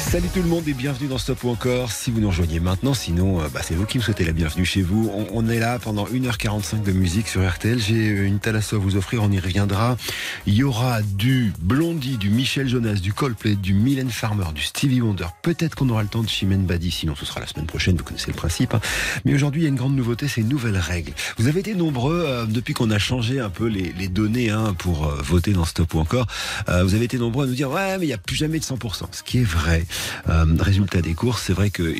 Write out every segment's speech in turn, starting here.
Salut tout le monde et bienvenue dans Stop ou encore. Si vous nous rejoignez maintenant, sinon euh, bah, c'est vous qui me souhaitez la bienvenue chez vous. On, est là pendant 1h45 de musique sur RTL. J'ai une thalasso à vous offrir, on y reviendra. Il y aura du Blondie, du Michel Jonas, du Coldplay, du Mylène Farmer, du Stevie Wonder. Peut-être qu'on aura le temps de Chimène Badi, sinon ce sera la semaine prochaine, vous connaissez le principe. Hein. Mais aujourd'hui, il y a une grande nouveauté, c'est une nouvelle règle. Vous avez été nombreux euh, depuis qu'on a changé un peu les, les données hein, pour euh, voter dans Stop ou encore. Euh, vous avez été nombreux à nous dire ouais, mais il n'y a plus jamais de 100%. Ce qui est vrai. Euh, résultat des courses, c'est vrai que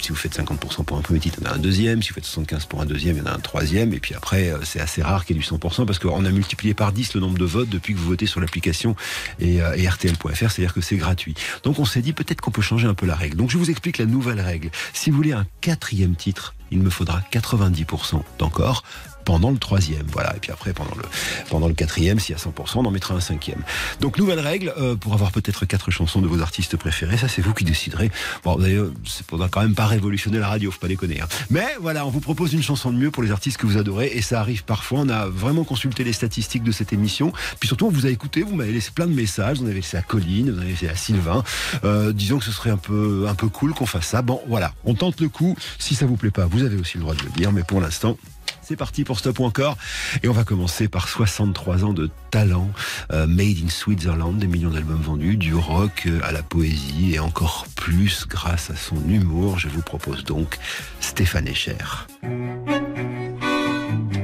si vous faites 50% pour un premier titre, il y en a un deuxième. Si vous faites 75% pour un deuxième, il y en a un troisième. Et puis après, euh, c'est assez rare qu'il y ait du 100% parce qu'on a multiplié par 10 le nombre de votes depuis que vous votez sur l'application et, euh, et RTL.fr, c'est-à-dire que c'est gratuit. Donc on s'est dit peut-être qu'on peut changer un peu la règle. Donc je vous explique la nouvelle règle. Si vous voulez un quatrième titre, il me faudra 90% d'encore pendant le troisième. Voilà. Et puis après, pendant le, pendant le quatrième, y a 100%, on en mettra un cinquième. Donc, nouvelle règle, euh, pour avoir peut-être quatre chansons de vos artistes préférés, ça c'est vous qui déciderez. Bon, d'ailleurs, c'est pour quand même pas révolutionner la radio, faut pas déconner. Hein. Mais voilà, on vous propose une chanson de mieux pour les artistes que vous adorez, et ça arrive parfois. On a vraiment consulté les statistiques de cette émission. Puis surtout, on vous a écouté, vous m'avez laissé plein de messages, vous avez laissé à Colline, vous avez laissé à Sylvain. Euh, disons que ce serait un peu, un peu cool qu'on fasse ça. Bon, voilà, on tente le coup. Si ça vous plaît pas, vous avez aussi le droit de le dire, mais pour l'instant, c'est parti pour Stop ou encore. Et on va commencer par 63 ans de talent, euh, Made in Switzerland, des millions d'albums vendus, du rock euh, à la poésie et encore plus grâce à son humour. Je vous propose donc Stéphane Echer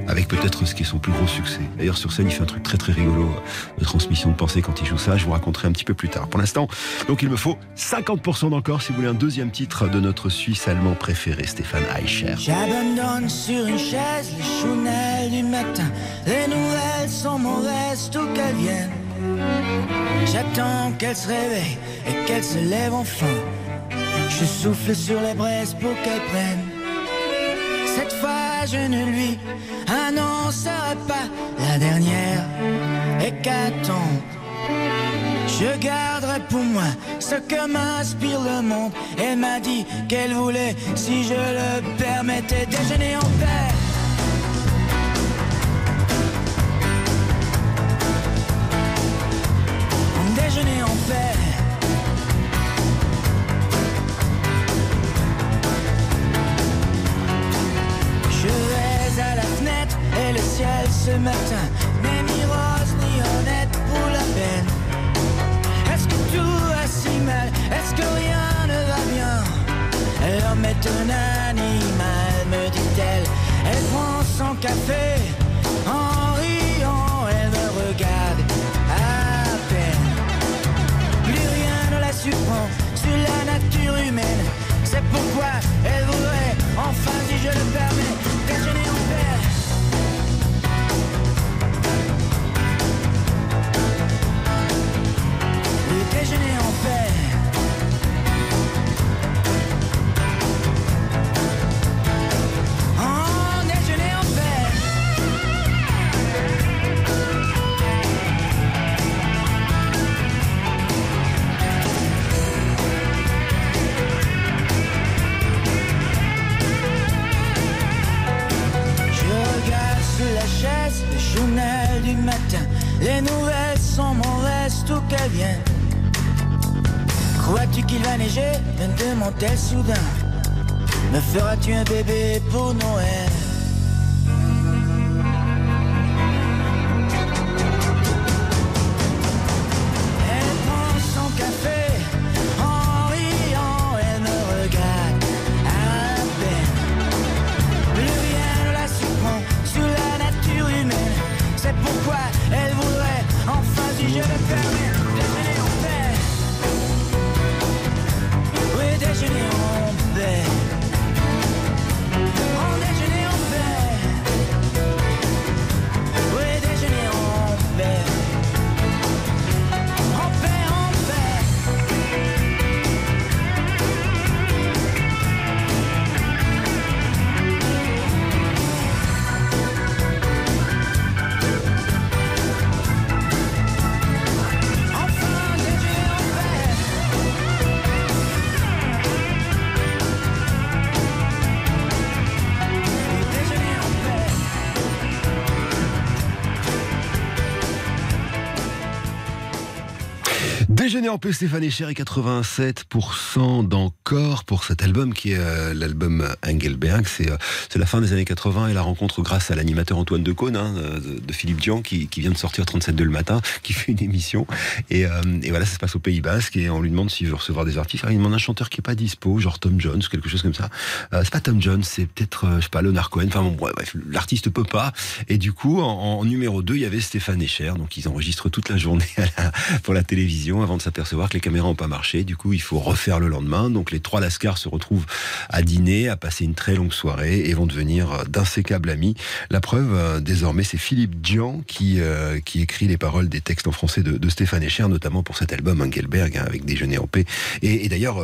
avec peut-être ce qui est son plus gros succès. D'ailleurs, sur scène, il fait un truc très très rigolo de transmission de pensée quand il joue ça. Je vous raconterai un petit peu plus tard. Pour l'instant, donc il me faut 50% d'encore si vous voulez un deuxième titre de notre Suisse allemand préféré, Stéphane Eicher. J'abandonne sur une chaise les chounelles du matin. Les nouvelles sont mauvaises, tout qu'elles viennent. J'attends qu'elle se réveille et qu'elle se lève enfin. Je souffle sur les braises pour qu'elle prenne. Cette fois, je ne lui annoncerai pas la dernière hécatombe. Je garderai pour moi ce que m'inspire le monde. Elle m'a dit qu'elle voulait, si je le permettais, déjeuner en paix. Matin n'est ni rose ni honnête pour la peine. Est-ce que tout va si mal? Est-ce que rien ne va bien? L'homme est un animal, me dit-elle. Elle prend son café en riant, elle me regarde à peine. Plus rien ne la surprend sur la nature humaine. C'est pourquoi elle Les nouvelles sont mauvaises, tout qu'elles viennent. Crois-tu qu'il va neiger? Me demande-t-elle soudain. Me feras-tu un bébé pour Noël? Déjeuner en paix, Stéphane Echer et 87% d'encore pour cet album qui est euh, l'album Engelberg. C'est euh, c'est la fin des années 80 et la rencontre grâce à l'animateur Antoine Decaune hein, de, de Philippe Dian qui, vient de sortir 37 le matin, qui fait une émission. Et, euh, voilà, ça se passe au Pays Basque et on lui demande s'il veut recevoir des artistes. Alors, il demande un chanteur qui est pas dispo, genre Tom Jones, quelque chose comme ça. Euh, c'est pas Tom Jones, c'est peut-être, euh, je sais pas, Leonard Cohen. Enfin bon, bref, l'artiste peut pas. Et du coup, en, numéro 2, il y avait Stéphane Echer. Donc ils enregistrent toute la journée pour la télévision avant de s'apercevoir que les caméras n'ont pas marché. Du coup, il faut refaire le lendemain. Donc les trois Lascars se retrouvent à dîner, à passer une très longue soirée et vont devenir euh, d'insécables amis. La preuve, euh, désormais, c'est Philippe Dian qui, euh, qui écrit les paroles des textes en français de, de Stéphane Echer, notamment pour cet album Engelberg, hein, avec Déjeuner en paix. Et, et d'ailleurs,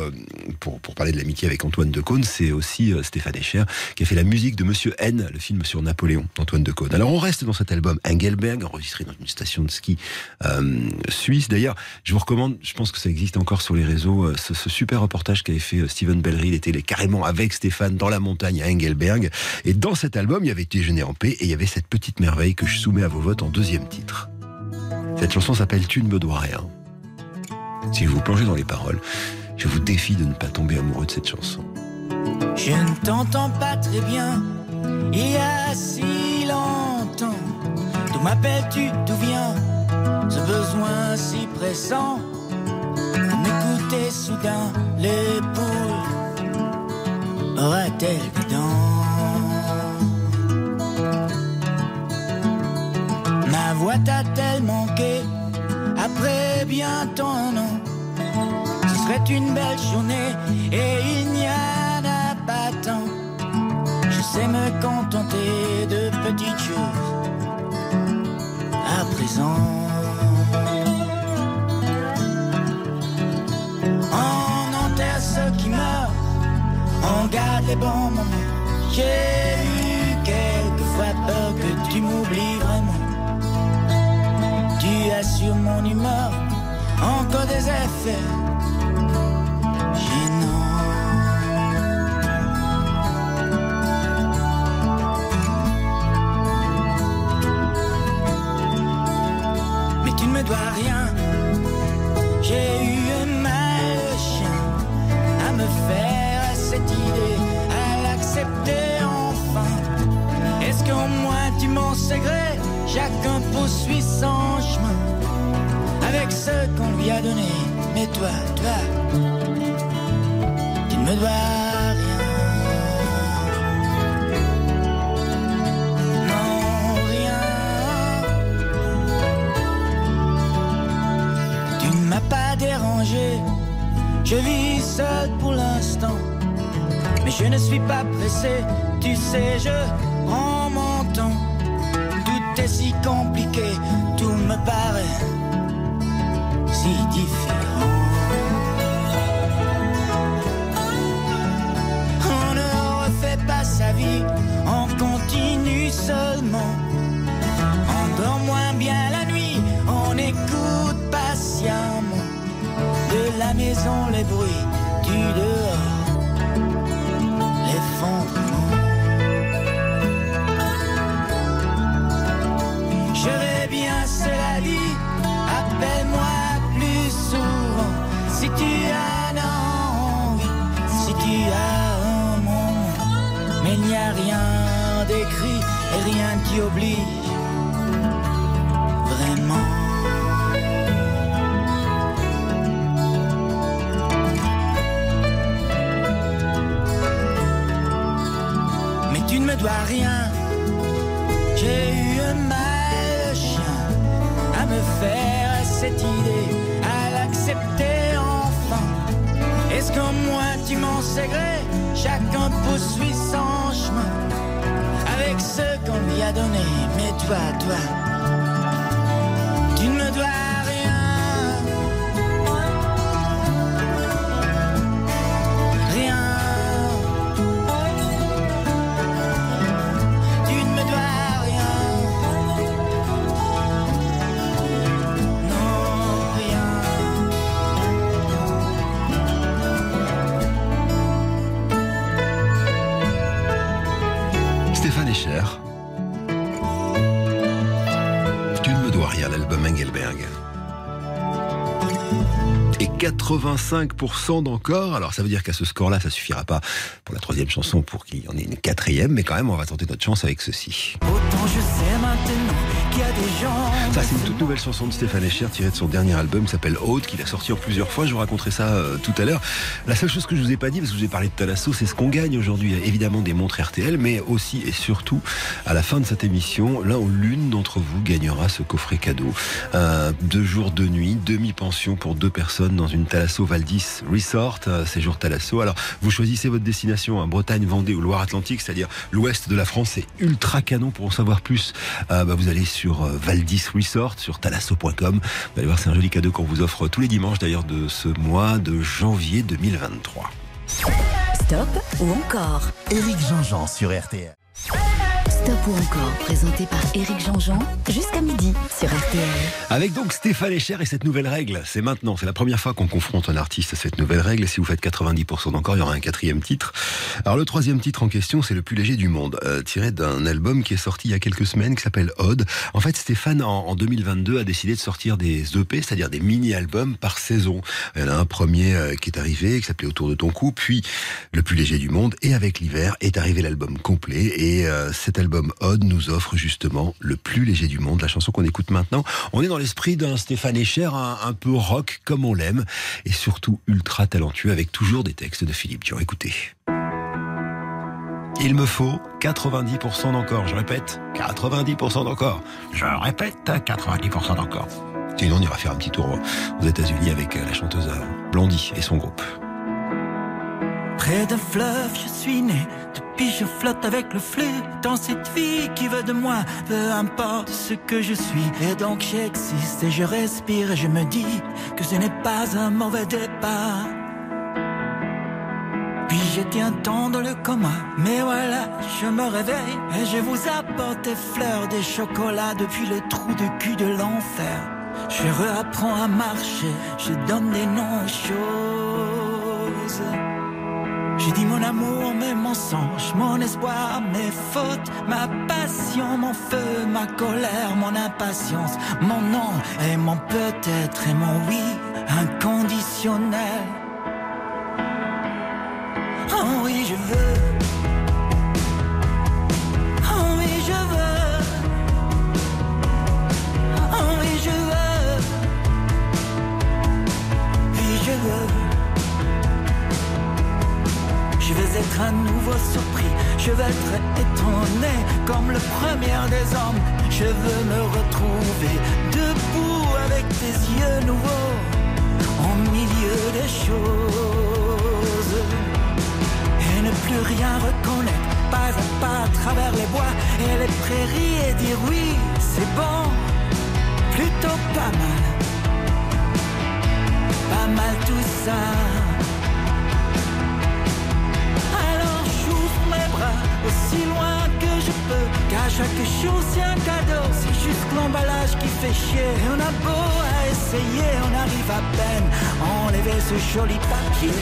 pour, pour parler de l'amitié avec Antoine Decaune, c'est aussi Stéphane Echer qui a fait la musique de Monsieur N, le film sur Napoléon d'Antoine Decaune. Alors on reste dans cet album Engelberg, enregistré dans une station de ski suisse. D'ailleurs, je vous recommande, je pense que ça existe encore sur les réseaux, euh, ce, super reportage qu'avait fait euh, Steven Bellery. Il était carrément avec Stéphane dans la montagne à Engelberg. Et dans cet album, il y avait Déjeuner en paix et il y avait cette petite merveille que je soumets à vos votes en deuxième titre. Cette chanson s'appelle Tu ne me dois rien. Si vous plongez dans les paroles, je vous défie de ne pas tomber amoureux de cette chanson. Je ne t'entends pas très bien, il y a si longtemps. D'où m'appelles-tu, d'où vient ce besoin si pressant m'écouter soudain l'épaule aura-t-elle des dents Ma voix t'a-t-elle manqué après bientôt un an ce serait une belle journée et il n'y en a pas tant. Je sais me contenter de petites choses à présent. On garde les bons moments. J'ai eu quelquefois peur que tu m'oublies vraiment. Tu as sur mon humeur encore des effets 85% d'encore. Alors ça veut dire qu'à ce score-là, ça suffira pas pour la troisième chanson pour qu'il y en ait une quatrième, mais quand même, on va tenter notre chance avec ceci. Ça, c'est une toute nouvelle chanson de Stéphane Echer tirée de son dernier album s'appelle Haute, qu'il a sorti en plusieurs fois. Je vous raconterai ça euh, tout à l'heure. La seule chose que je vous ai pas dit, parce que je vous ai parlé de Talasso, c'est ce qu'on gagne aujourd'hui. Évidemment des montres RTL, mais aussi et surtout, à la fin de cette émission, l'un ou l'une d'entre vous gagnera ce coffret cadeau. Deux jours, deux nuits, demi-pension pour deux personnes dans une Talasso Valdis Resort, euh, séjour Talasso. Alors, vous choisissez votre destination, hein, Bretagne, Vendée ou Loire-Atlantique, c'est-à-dire l'ouest de la France. C'est ultra canon pour en savoir plus. Euh, bah, vous allez sur euh, Valdis Resort, sur talasso.com. Vous allez voir, c'est un joli cadeau qu'on vous offre tous les dimanches d'ailleurs de ce mois de janvier 2023. Stop ou encore Éric Jean-Jean sur RTL. Stop ou encore, présenté par Éric Jean-Jean, jusqu'à midi sur RTL. Avec donc Stéphane Echer et cette nouvelle règle, c'est maintenant, c'est la première fois qu'on confronte un artiste à cette nouvelle règle. Si vous faites 90% d'encore, il y aura un quatrième titre. Alors le troisième titre en question, c'est le plus léger du monde, euh, tiré d'un album qui est sorti il y a quelques semaines, qui s'appelle Odd. En fait, Stéphane en, en 2022 a décidé de sortir des EP, c'est-à-dire des mini-albums par saison. Il y en a un premier euh, qui est arrivé, qui s'appelait Autour de ton cou, puis le plus léger du monde, et avec l'hiver est arrivé l'album complet. Et euh, cet album Odd nous offre justement le plus léger du monde, la chanson qu'on écoute maintenant. On est dans l'esprit d'un Stéphane Echer, un, peu rock comme on l'aime, et surtout ultra talentueux avec toujours des textes de Philippe Dion. Écoutez. Il me faut 90% d'encore. Je répète, 90% d'encore. Je répète, 90% d'encore. Sinon, on ira faire un petit tour aux États-Unis avec la chanteuse Blondie et son groupe. Près d'un fleuve, je suis né. Depuis, je flotte avec le flux dans cette vie qui veut de moi. Peu importe ce que je suis. Et donc, j'existe et je respire et je me dis que ce n'est pas un mauvais départ. Puis j'étais un temps dans le coma, mais voilà, je me réveille et je vous apporte des fleurs, des chocolats depuis le trou de cul de l'enfer. Je réapprends à marcher, je donne des noms aux choses. J'ai dit mon amour, mes mensonges, mon espoir, mes fautes, ma passion, mon feu, ma colère, mon impatience, mon non et mon peut-être et mon oui inconditionnel. Être à nouveau surpris, je vais être étonné comme le premier des hommes. Je veux me retrouver debout avec tes yeux nouveaux, au milieu des choses. Et ne plus rien reconnaître, pas à pas à travers les bois et les prairies et dire oui, c'est bon, plutôt pas mal. Pas mal tout ça. Aussi loin que je peux. Car chaque chose c'est un cadeau. C'est juste l'emballage qui fait chier. On a beau à essayer, on arrive à peine à enlever ce joli papier.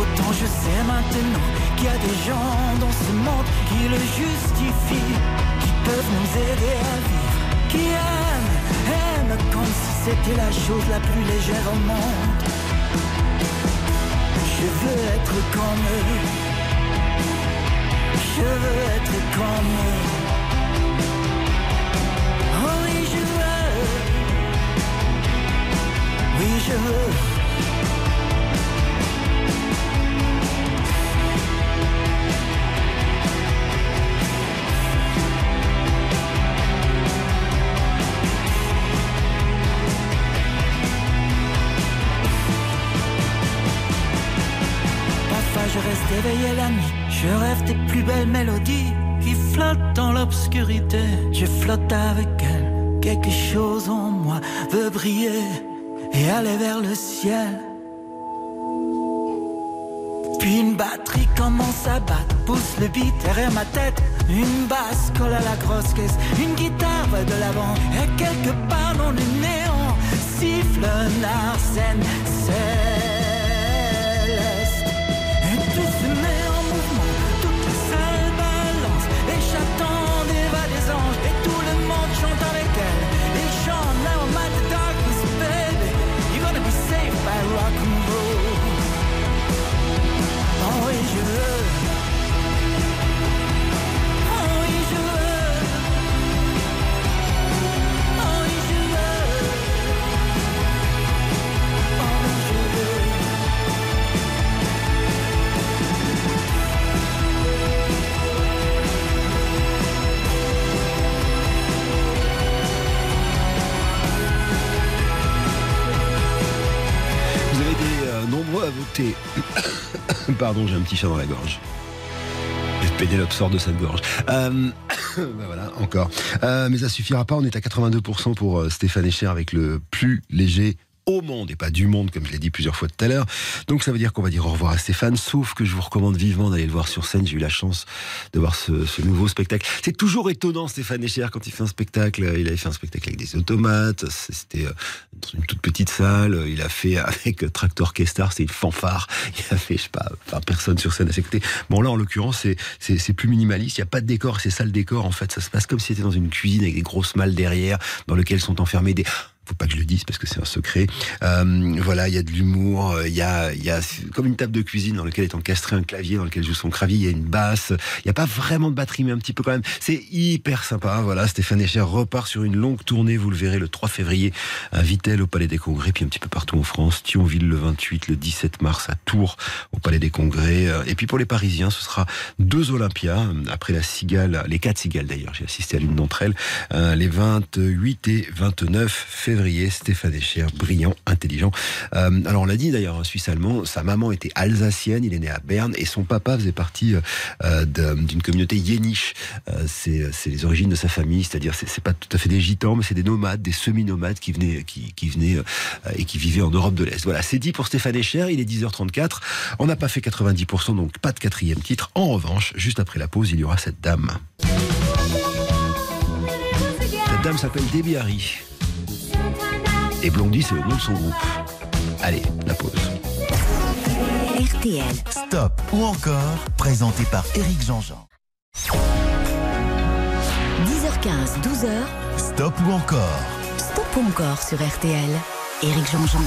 Autant je sais maintenant qu'il y a des gens dans ce monde qui le justifient, qui peuvent nous aider à vivre, qui aiment, aiment comme si c'était la chose la plus légère au monde. Je veux être comme eux. Je veux être comme eux. Oh oui, je veux. Oui, je veux. La nuit, je rêve des plus belles mélodies qui flottent dans l'obscurité. Je flotte avec elle, quelque chose en moi veut briller et aller vers le ciel. Puis une batterie commence à battre, pousse le beat derrière ma tête. Une basse colle à la grosse caisse, une guitare va de l'avant. Et quelque part dans le néant, siffle un arsène écoutez. Pardon, j'ai un petit chat dans la gorge. Pénélope sort de cette gorge. Euh, ben voilà, encore. Euh, mais ça suffira pas. On est à 82% pour euh, Stéphane Echer avec le plus léger au monde et pas du monde, comme je l'ai dit plusieurs fois tout à l'heure. Donc ça veut dire qu'on va dire au revoir à Stéphane, sauf que je vous recommande vivement d'aller le voir sur scène. J'ai eu la chance de voir ce, nouveau spectacle. C'est toujours étonnant, Stéphane Echer, quand il fait un spectacle. Il avait fait un spectacle avec des automates, c'était euh, dans une toute petite salle. Il a fait avec Tractor Orchestra, c'est une fanfare. Il a fait, je sais pas, enfin, personne sur scène à ses côtés. Bon là, en l'occurrence, c'est plus minimaliste. Il n'y a pas de décor, c'est ça le décor. En fait, ça se passe comme si c'était dans une cuisine avec des grosses malles derrière, dans lesquelles sont enfermés des faut pas que je le dise parce que c'est un secret. Euh, voilà, il y a de l'humour, euh, il y a, il y a comme une table de cuisine dans laquelle est encastré un clavier, dans lequel joue son clavier, il y a une basse. Il n'y a pas vraiment de batterie, mais un petit peu quand même. C'est hyper sympa. Voilà, Stéphane Echer repart sur une longue tournée. Vous le verrez le 3 février à Vitel au Palais des Congrès, puis un petit peu partout en France. Thionville le 28, le 17 mars à Tours au Palais des Congrès. Euh, Et puis pour les Parisiens, ce sera deux Olympias après la Cigale, les quatre Cigales d'ailleurs. J'ai assisté à l'une d'entre elles, euh, les 28 et 29 février. Stéphane Echer, brillant, intelligent. Euh, alors on l'a dit d'ailleurs, un Suisse allemand. Sa maman était alsacienne. Il est né à Berne et son papa faisait partie euh, de- d'une communauté yéniche. Euh, c'est les origines de sa famille, c'est-à-dire c'est pas tout à fait des gitans, mais c'est des nomades, des semi-nomades qui venaient, qui, qui venaient euh, et qui vivaient en Europe de l'Est. Voilà, c'est dit pour Stéphane Echer. Il est 10h34. On n'a pas fait 90%, donc pas de quatrième titre. En revanche, juste après la pause, il y aura cette dame. Cette dame s'appelle Debbie Harry. Et Blondie, c'est le nom de son groupe. Allez, la pause. RTL. Stop ou encore, présenté par Éric Jean-Jean. 10h15, 12h. Stop ou encore, Stop ou encore sur RTL. Éric Jean-Jean.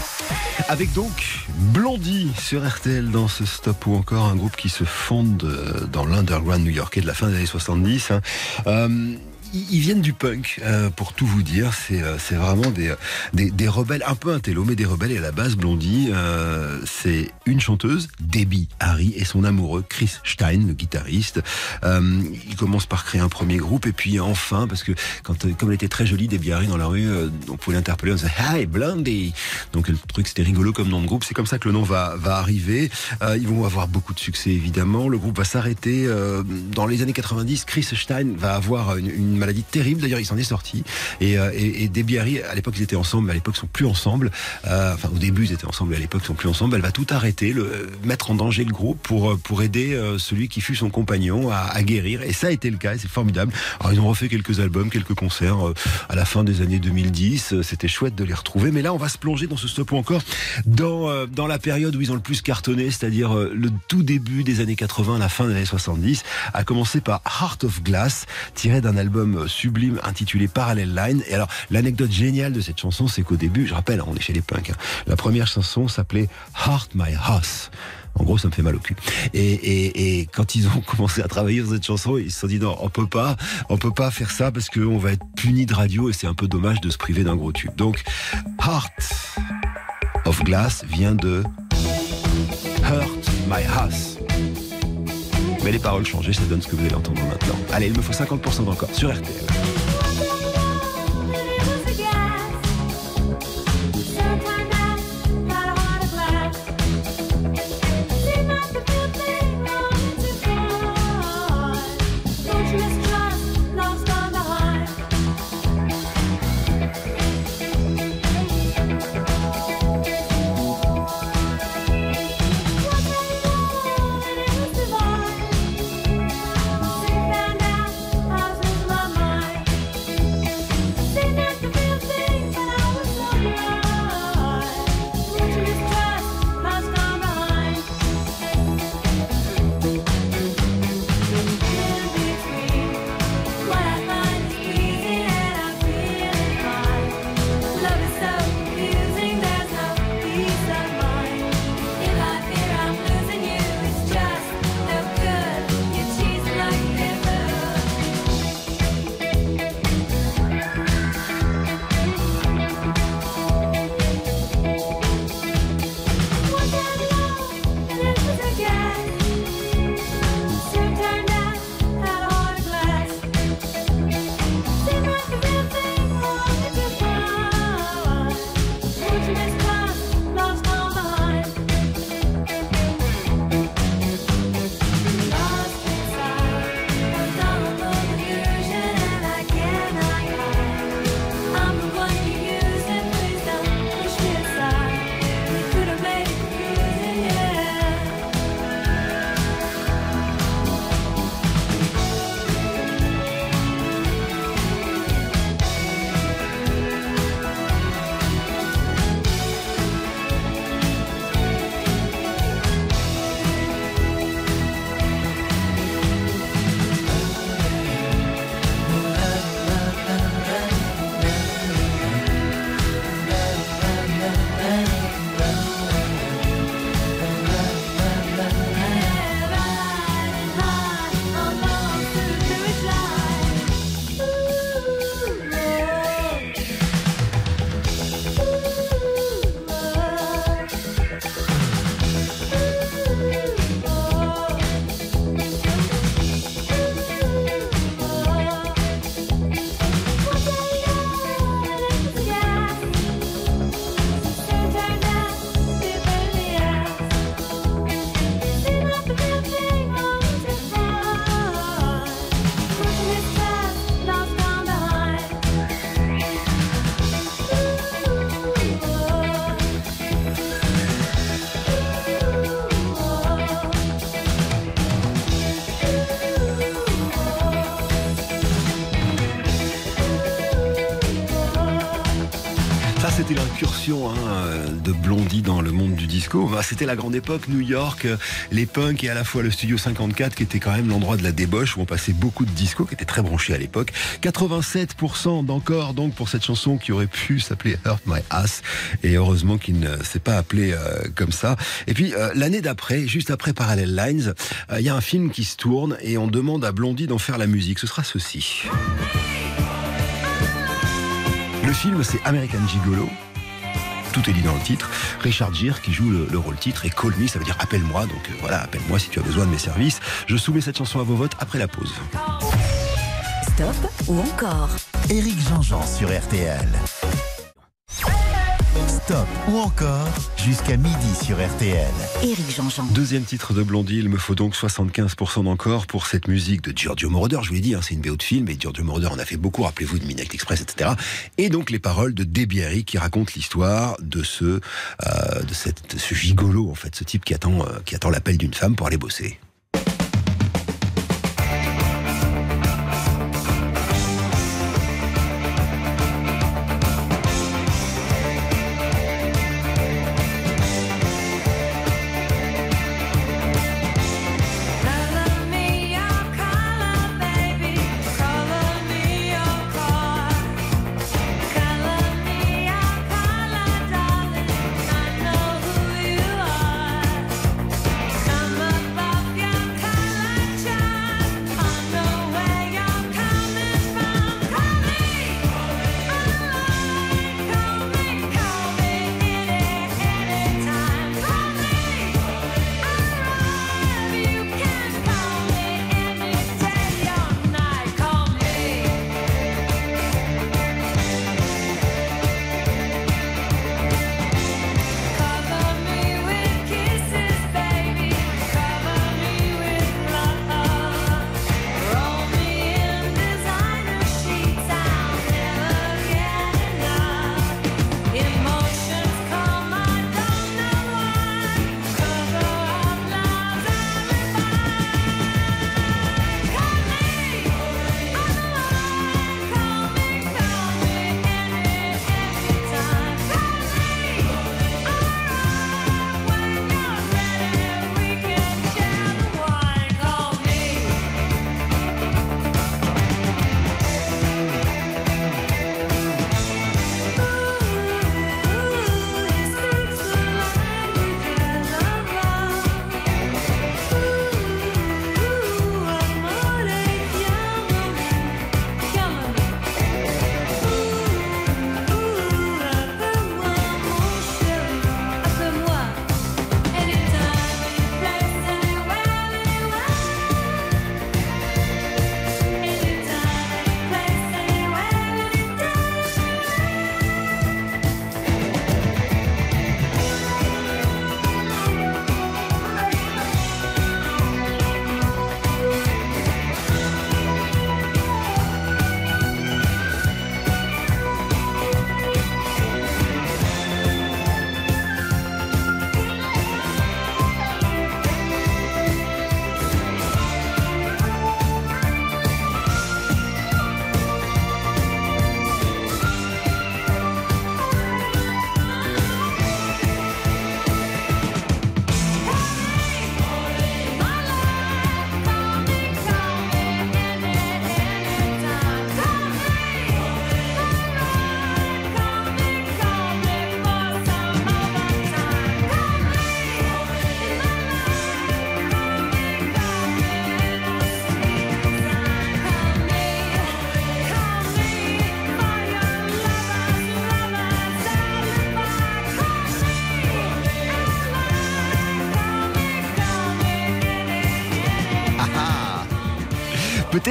Avec donc Blondie sur RTL dans ce stop ou encore un groupe qui se fonde euh, dans l'underground new-yorkais de la fin des années 70. hein. Euh, ils viennent du punk, euh, pour tout vous dire. C'est euh, c'est vraiment des, des, des rebelles, un peu intello, mais des rebelles. Et à la base, Blondie, euh, c'est une chanteuse, Debbie Harry, et son amoureux, Chris Stein, le guitariste. Euh, ils commencent par créer un premier groupe, et puis enfin, parce que quand, euh, comme elle était très jolie, Debbie Harry, dans la rue, euh, on pouvait l'interpeller, on disait « Hi, Blondie !» Donc le truc, c'était rigolo comme nom de groupe. C'est comme ça que le nom va, va arriver. Ils vont avoir beaucoup de succès, évidemment. Le groupe va s'arrêter. dans les années 90, Chris Stein va avoir une, une maladie terrible. D'ailleurs, il s'en est sorti. Et, euh, et, et Debbie Harry, à l'époque, ils étaient ensemble, mais à l'époque, ils sont plus ensemble. Euh, enfin, au début, ils étaient ensemble, et à l'époque, ils sont plus ensemble. Elle va tout arrêter, le, euh, mettre en danger le groupe pour, euh, pour aider euh, celui qui fut son compagnon à, à guérir. Et ça a été le cas, et c'est formidable. Alors, ils ont refait quelques albums, quelques concerts à la fin des années 2010. Euh, C'était chouette de les retrouver. Mais là, on va se plonger dans ce stop encore dans, dans la période où ils ont le plus cartonné, c'est-à-dire le tout début des années 80, la fin des années 70, à commencer par Heart of Glass, tiré d'un album sublime intitulé Parallel Line. Et alors, l'anecdote géniale de cette chanson, c'est qu'au début, je rappelle, hein, on est chez les punks, hein, la première chanson s'appelait Heart My House. En gros, ça me fait mal au cul. Et quand ils ont commencé à travailler sur cette chanson, ils se sont dit non, on peut pas, on peut pas faire ça parce qu'on va être puni de radio et c'est un peu dommage de se priver d'un gros tube. Donc, Heart of Glass vient de Hurt My House. Mais les paroles changées, ça donne ce que vous allez entendre maintenant. Allez, il me faut 50% d'encore sur RTL. C'était la grande époque, New York, les punks et à la fois le Studio 54 qui était quand même l'endroit de la débauche où on passait beaucoup de disco, qui était très branché à l'époque. 87% d'encore donc pour cette chanson qui aurait pu s'appeler Hurt My Ass et heureusement qu'il ne s'est pas appelé euh, comme ça. Et puis euh, l'année d'après, juste après Parallel Lines, euh, il y a un film qui se tourne et on demande à Blondie d'en faire la musique. Ce sera ceci. Le film, c'est American Gigolo. Tout est dit dans le titre. Richard Gere qui joue le, le rôle titre et Call Me, ça veut dire appelle-moi. Donc euh, voilà, appelle-moi si tu as besoin de mes services. Je soumets cette chanson à vos votes après la pause. Stop ou encore? Éric Jean-Jean sur RTL. Stop ou encore jusqu'à midi sur RTL. Éric Jean-Jean. Deuxième titre de Blondie, il me faut donc 75% d'encore pour cette musique de Giorgio Moroder. Je vous l'ai dit, hein, c'est une BO de film et Giorgio Moroder en a fait beaucoup, rappelez-vous de Midnight Express, etc. Et donc les paroles de Debbie Harry qui racontent l'histoire de ce, euh, de cette, ce gigolo, en fait, ce type qui attend, euh, qui attend l'appel d'une femme pour aller bosser.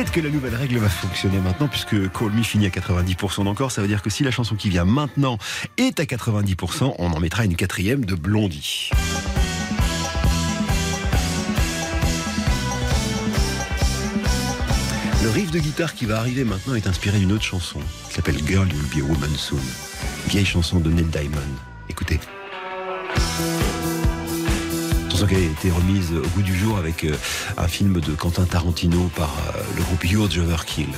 Peut-être que la nouvelle règle va fonctionner maintenant, puisque Call Me finit à 90% d'encore. Ça veut dire que si la chanson qui vient maintenant est à 90%, on en mettra une quatrième de Blondie. Le riff de guitare qui va arriver maintenant est inspiré d'une autre chanson qui s'appelle Girl You'll Be a Woman Soon. Vieille chanson de Neil Diamond. Écoutez. Qui a été remise au goût du jour avec euh, un film de Quentin Tarantino par euh, le groupe Huge Overkill.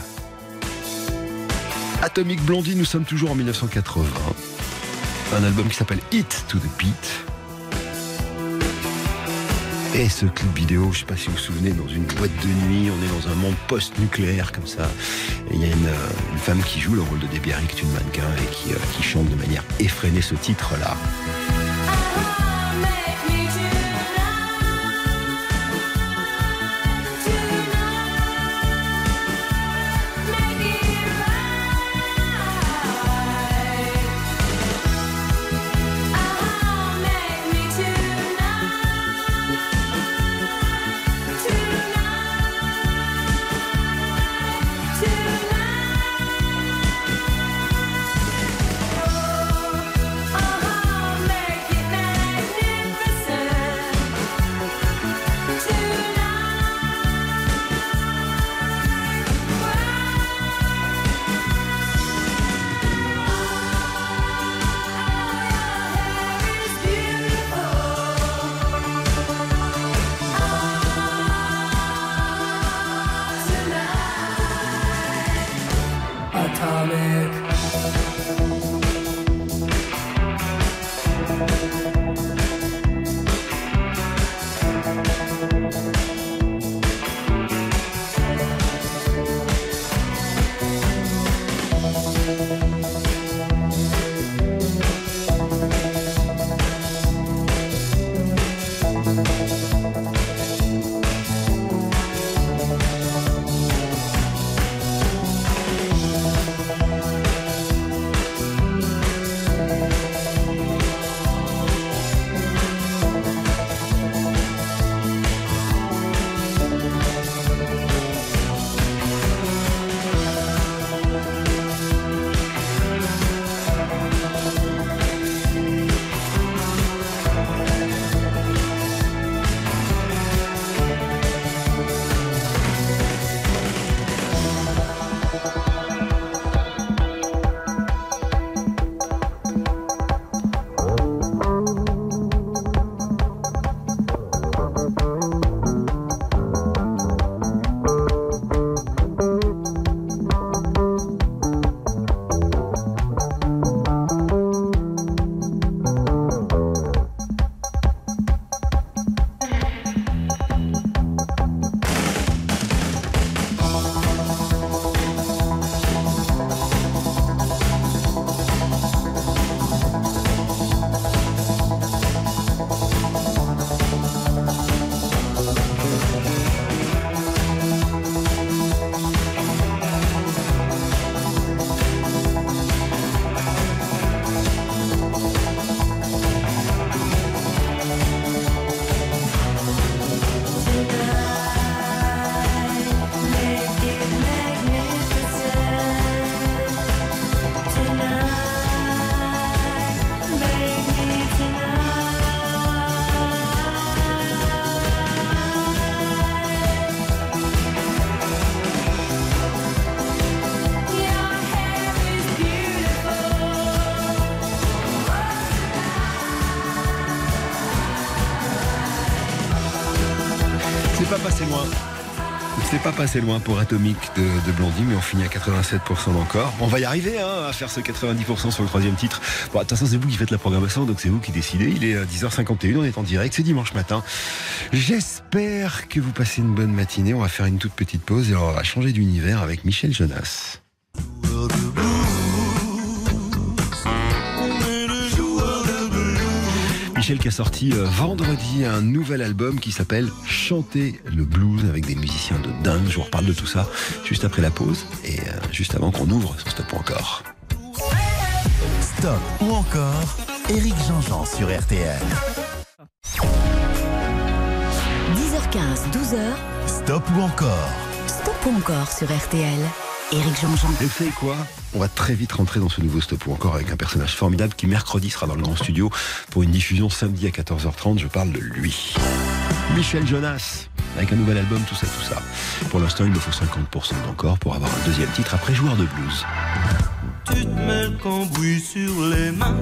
Atomic Blondie, nous sommes toujours en 1980. Un album qui s'appelle Hit to the Beat. Et ce clip vidéo, je sais pas si vous vous souvenez, dans une boîte de nuit, on est dans un monde post-nucléaire comme ça. Il y a une, euh, une femme qui joue le rôle de Debbie Harry, qui est une mannequin, et qui chante de manière effrénée ce titre-là. C'est pas passé loin pour Atomic de, mais on finit à 87% encore. On va y arriver hein, à faire ce 90% sur le troisième titre. Bon, attention, c'est vous qui faites la programmation, donc c'est vous qui décidez. Il est euh, 10h51, on est en direct, c'est dimanche matin. J'espère que vous passez une bonne matinée. On va faire une toute petite pause et on va changer d'univers avec Michel Jonas. Michel qui a sorti euh, vendredi un nouvel album qui s'appelle Chanter le blues avec des musiciens de dingue. Je vous reparle de tout ça juste après la pause et euh, juste avant qu'on ouvre sur Stop ou encore. Stop ou encore Éric Jean-Jean sur RTL. 10h15, 12h, Stop ou encore stop ou encore sur RTL. Éric Jean-Jean. Et vous savez quoi On va très vite rentrer dans ce nouveau Stop ou encore avec un personnage formidable qui mercredi sera dans le grand studio pour une diffusion samedi à 14h30. Je parle de lui. Michel Jonas, avec un nouvel album, tout ça, tout ça. Pour l'instant, il me faut 50% d'encore pour avoir un deuxième titre après joueur de blues. Tu te mets le cambouis sur les mains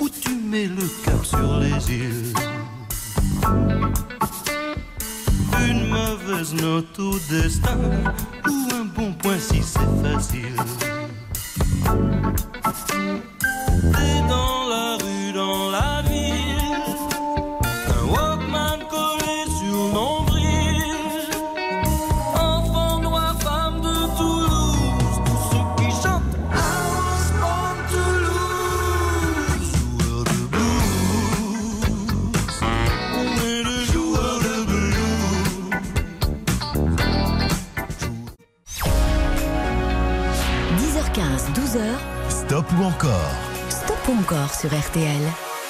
ou tu mets le cap sur les îles. Une mauvaise note au destin ou un bon point si c'est facile. T'es dans la rue, dans la Stop encore sur RTL.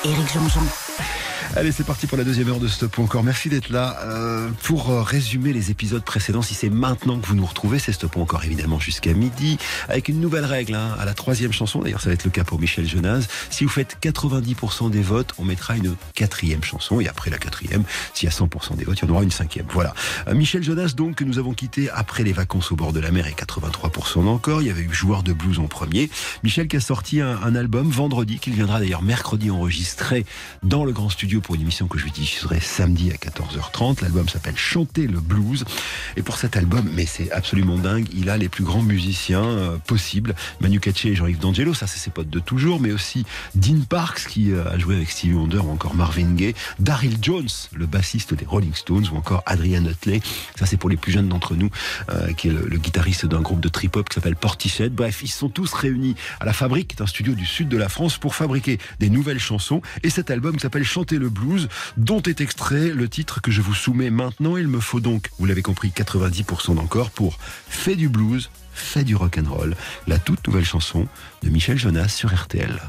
Éric Jean-Jean. Allez, c'est parti pour la deuxième heure de Stop encore. Merci d'être là. Euh, pour euh, résumer les épisodes précédents, si c'est maintenant que vous nous retrouvez, c'est Stop encore évidemment jusqu'à midi, avec une nouvelle règle hein, à la troisième chanson. D'ailleurs, ça va être le cas pour Michel Jonas. Si vous faites 90% des votes, on mettra une quatrième chanson. Et après la quatrième, s'il y a 100% des votes, il y en aura une cinquième. Voilà. Euh, Michel Jonas, donc, que nous avons quitté après les vacances au bord de la mer et 83% d'encore. Il y avait eu Joueur de blues en premier. Michel qui a sorti un, un album vendredi, qu'il viendra d'ailleurs mercredi enregistrer dans le grand studio pour une émission que je diffuserai samedi à 14h30. L'album s'appelle Chanter le blues. Et pour cet album, mais c'est absolument dingue, il a les plus grands musiciens euh, possibles. Manu Katché et Jean-Yves D'Angelo, ça c'est ses potes de toujours, mais aussi Dean Parks qui euh, a joué avec Stevie Wonder ou encore Marvin Gaye, Daryl Jones, le bassiste des Rolling Stones ou encore Adrian Utley. Ça c'est pour les plus jeunes d'entre nous, euh, qui est le, guitariste d'un groupe de trip-hop qui s'appelle Portishead. Bref, ils sont tous réunis à la Fabrique, qui est un studio du sud de la France, pour fabriquer des nouvelles chansons. Et cet album qui s'appelle Chanter le blues, dont est extrait le titre que je vous soumets maintenant. Il me faut donc, vous l'avez compris, 90% d'encore pour Fait du blues, fait du rock and roll, la toute nouvelle chanson de Michel Jonas sur RTL.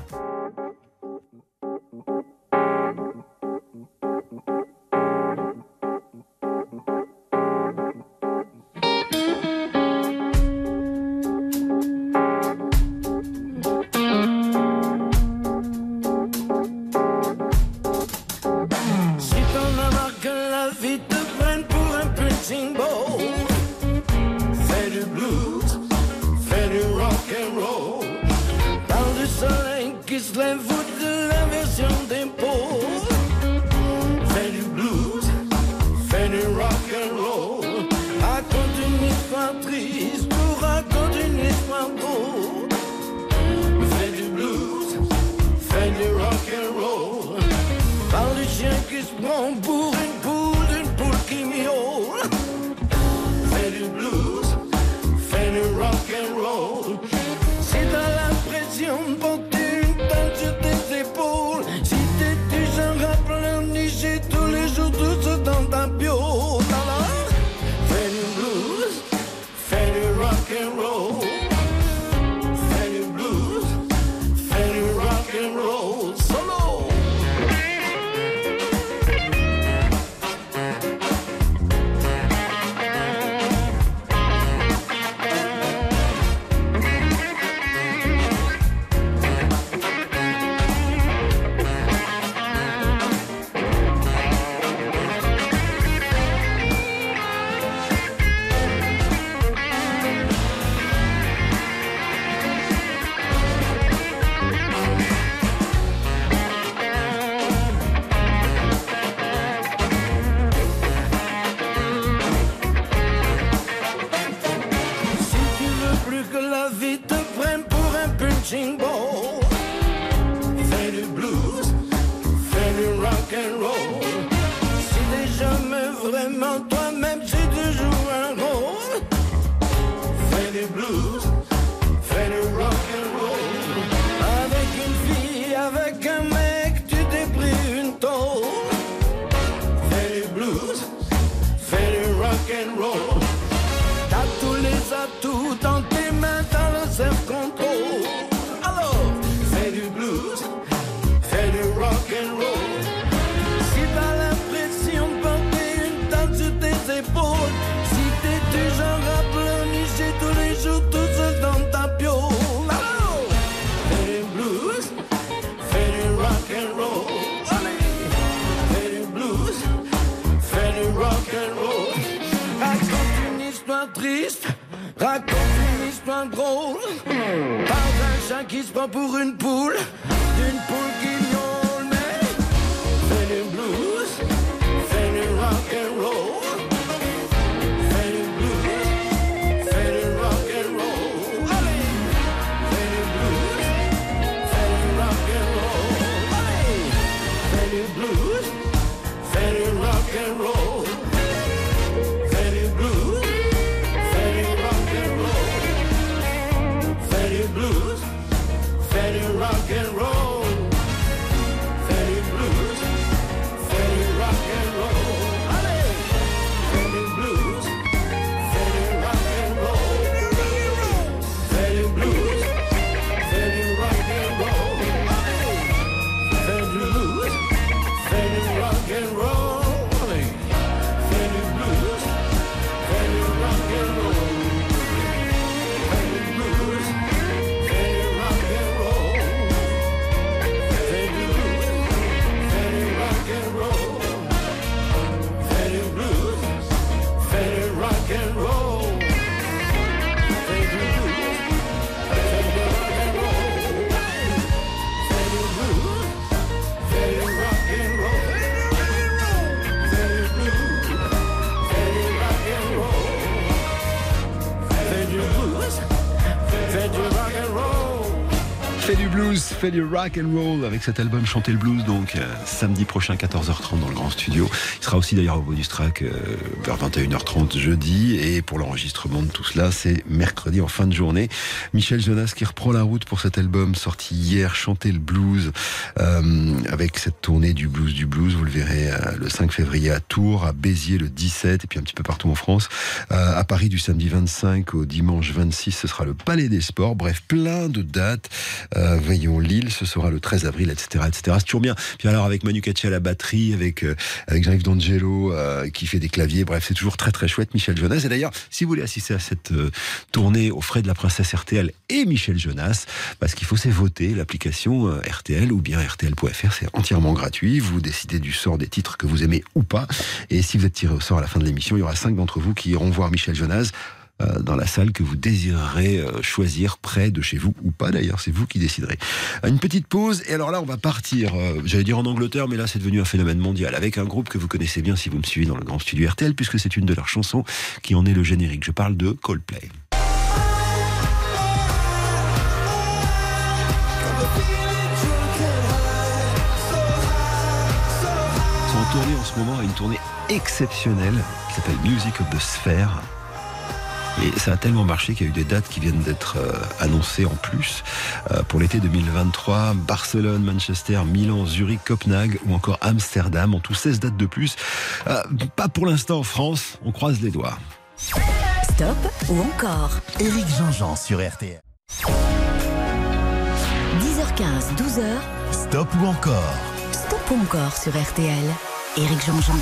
Histoire drôle. Parle d'un chat qui se prend pour une poule, d'une poule qui blues, du rock and roll avec cet album Chanter le blues donc euh, samedi prochain 14h30 dans le grand studio. Il sera aussi d'ailleurs au bonus track euh, vers 21h30 jeudi et pour l'enregistrement de tout cela c'est mercredi en fin de journée. Michel Jonas qui reprend la route pour cet album sorti hier Chanter le blues euh, avec cette tournée du blues du blues. Vous le verrez le 5 février à Tours, à Béziers le 17 et puis un petit peu partout en France. À Paris du samedi 25 au dimanche 26 ce sera le Palais des Sports. Bref plein de dates. Veillons Ce sera le 13 avril, etc., etc. C'est toujours bien. Puis alors avec Manu Katché à la batterie, avec euh, avec Jean-Yves D'Angelo euh, qui fait des claviers. Bref, c'est toujours très très chouette. Michel Jonas. Et d'ailleurs, si vous voulez assister à cette euh, tournée aux frais de la princesse RTL et Michel Jonas, parce qu'il faut c'est voter l'application euh, RTL ou bien RTL.fr. C'est entièrement gratuit. Vous décidez du sort des titres que vous aimez ou pas. Et si vous êtes tiré au sort à la fin de l'émission, il y aura cinq d'entre vous qui iront voir Michel Jonas euh, dans la salle que vous désirerez euh, choisir près de chez vous ou pas d'ailleurs, c'est vous qui déciderez. Une petite pause et alors là on va partir, euh, j'allais dire en Angleterre mais là c'est devenu un phénomène mondial avec un groupe que vous connaissez bien si vous me suivez dans le grand studio RTL puisque c'est une de leurs chansons qui en est le générique. Je parle de Coldplay. En tournée en ce moment, une tournée exceptionnelle qui s'appelle Music of the Sphere. Et ça a tellement marché qu'il y a eu des dates qui viennent d'être euh, annoncées en plus euh, pour l'été 2023. Barcelone, Manchester, Milan, Zurich, Copenhague ou encore Amsterdam. En tout 16 dates de plus. Euh, pas pour l'instant en France, on croise les doigts. Stop ou encore Éric Jean-Jean sur RTL. 10h15, 12h, Stop ou encore Stop ou encore sur RTL. Éric Jean-Jean.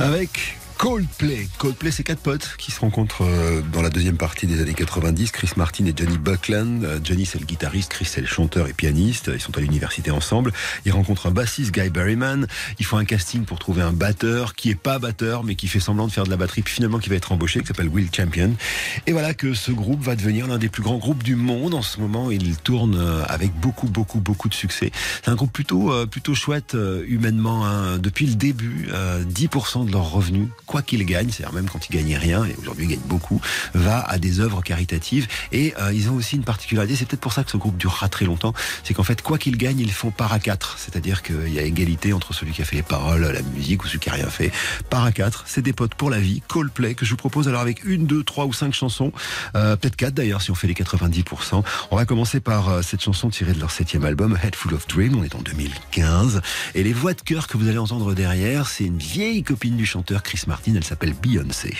Avec Coldplay. Coldplay, c'est quatre potes qui se rencontrent euh, dans la deuxième partie des années 90. Chris Martin et Johnny Buckland. Euh, Johnny, c'est le guitariste, Chris, c'est le chanteur et pianiste. Ils sont à l'université ensemble. Ils rencontrent un bassiste, Guy Berryman. Ils font un casting pour trouver un batteur qui est pas batteur, mais qui fait semblant de faire de la batterie, puis finalement qui va être embauché, qui s'appelle Will Champion. Et voilà que ce groupe va devenir l'un des plus grands groupes du monde. En ce moment, il tourne euh, avec beaucoup, beaucoup, beaucoup de succès. C'est un groupe plutôt, plutôt chouette humainement. hein. Depuis le début, euh, 10% de leurs revenus, quoi qu'ils gagnent, c'est-à-dire même quand ils gagnaient rien, et aujourd'hui ils gagnent beaucoup, va à des œuvres caritatives. Et euh, ils ont aussi une particularité, c'est peut-être pour ça que ce groupe durera très longtemps, c'est qu'en fait, quoi qu'ils gagnent, ils font par à quatre. C'est-à-dire qu'il y a égalité entre celui qui a fait les paroles, la musique, ou celui qui a rien fait. Par à quatre, c'est des potes pour la vie. Coldplay, que je vous propose alors avec une, deux, trois ou cinq chansons, euh, peut-être quatre d'ailleurs si on fait les 90%. On va commencer par euh, cette chanson tirée de leur septième album, Head Full of Dream, on est en 2015. Et les voix de chœur que vous allez entendre derrière, c'est une vieille copine du chanteur Chris Martin, elle s'appelle Beyoncé.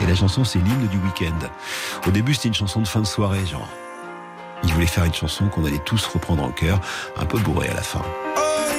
Et la chanson, c'est l'hymne du week-end. Au début, c'était une chanson de fin de soirée, genre. Il voulait faire une chanson qu'on allait tous reprendre en chœur, un peu bourré à la fin. Angels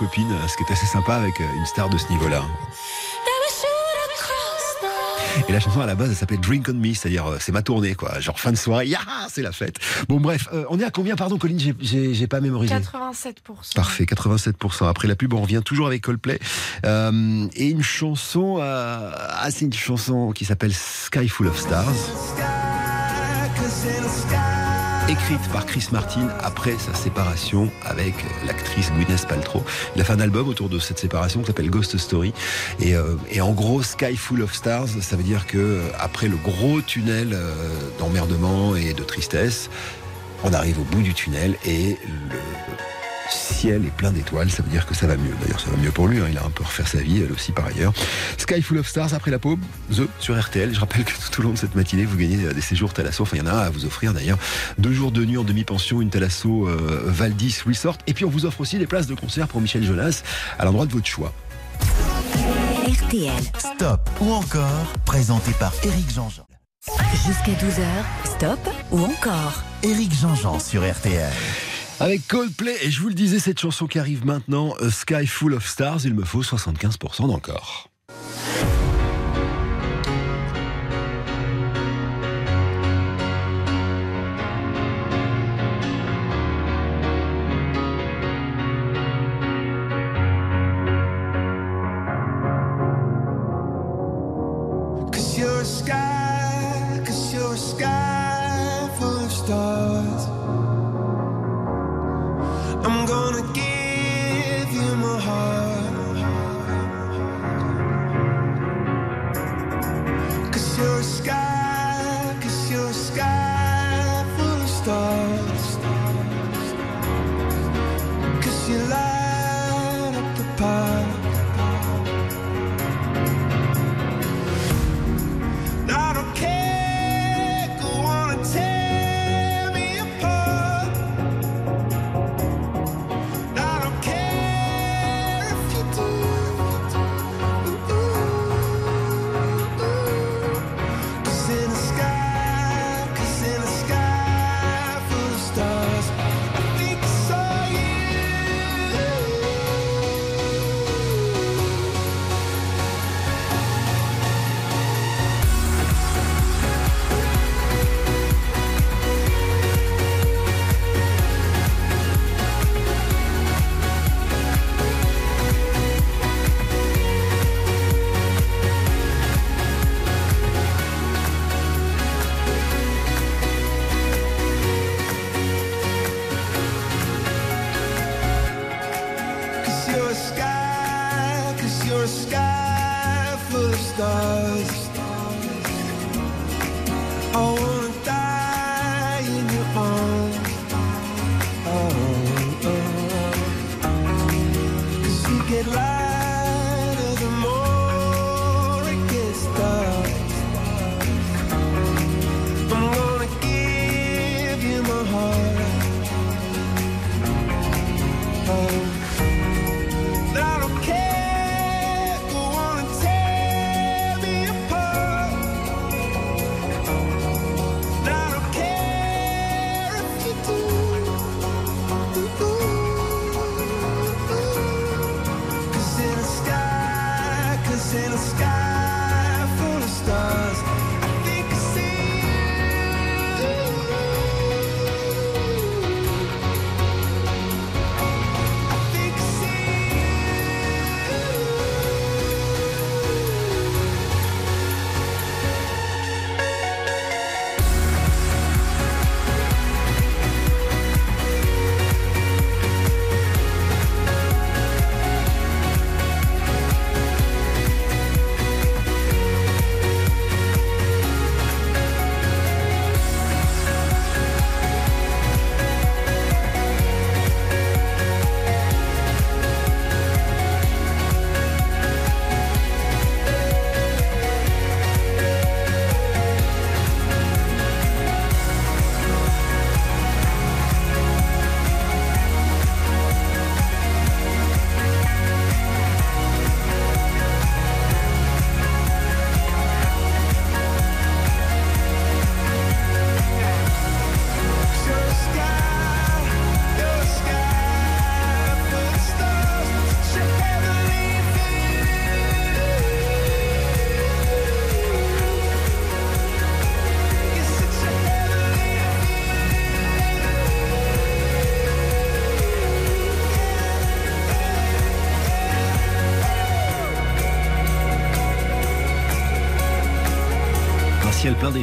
copine, ce qui est assez sympa avec euh, une star de ce niveau-là. Et la chanson à la base, elle s'appelle Drink on Me, c'est-à-dire euh, c'est ma tournée, quoi. Genre fin de soirée, ya, c'est la fête. Bon, bref, euh, on est à combien, pardon, Colline J'ai- pas mémorisé. 87%. Parfait, 87%. Après la pub, on revient toujours avec Coldplay. Euh, et une chanson, ah, c'est une chanson qui s'appelle Sky Full of Stars. Écrite par Chris Martin après sa séparation avec l'actrice Gwyneth Paltrow. Il a fait un album autour de cette séparation qui s'appelle Ghost Story. Et, euh, en gros, Sky Full of Stars, ça veut dire que euh, après le gros tunnel euh, d'emmerdement et de tristesse, on arrive au bout du tunnel et le ciel est plein d'étoiles, ça veut dire que ça va mieux. D'ailleurs, ça va mieux pour lui, hein, il a un peu refaire sa vie, elle aussi par ailleurs. Sky Full of Stars, après la pause, The sur RTL. Je rappelle que tout au long de cette matinée, vous gagnez euh, des séjours Thalasso. Enfin, il y en a un à vous offrir d'ailleurs. Deux jours de nuit en demi-pension, une Thalasso euh, Valdis Resort. Et puis, on vous offre aussi des places de concert pour Michel Jonas à l'endroit de votre choix. RTL. Stop ou encore, présenté par Éric Jean-Jean. Jusqu'à 12h, stop ou encore Éric Jean-Jean sur RTL. Avec Coldplay, et je vous le disais, cette chanson qui arrive maintenant, A Sky Full of Stars, il me faut 75% d'encore.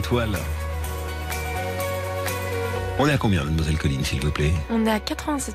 Ciel plein d'étoiles. On est à combien, mademoiselle Colline, s'il vous plaît On est à 87%.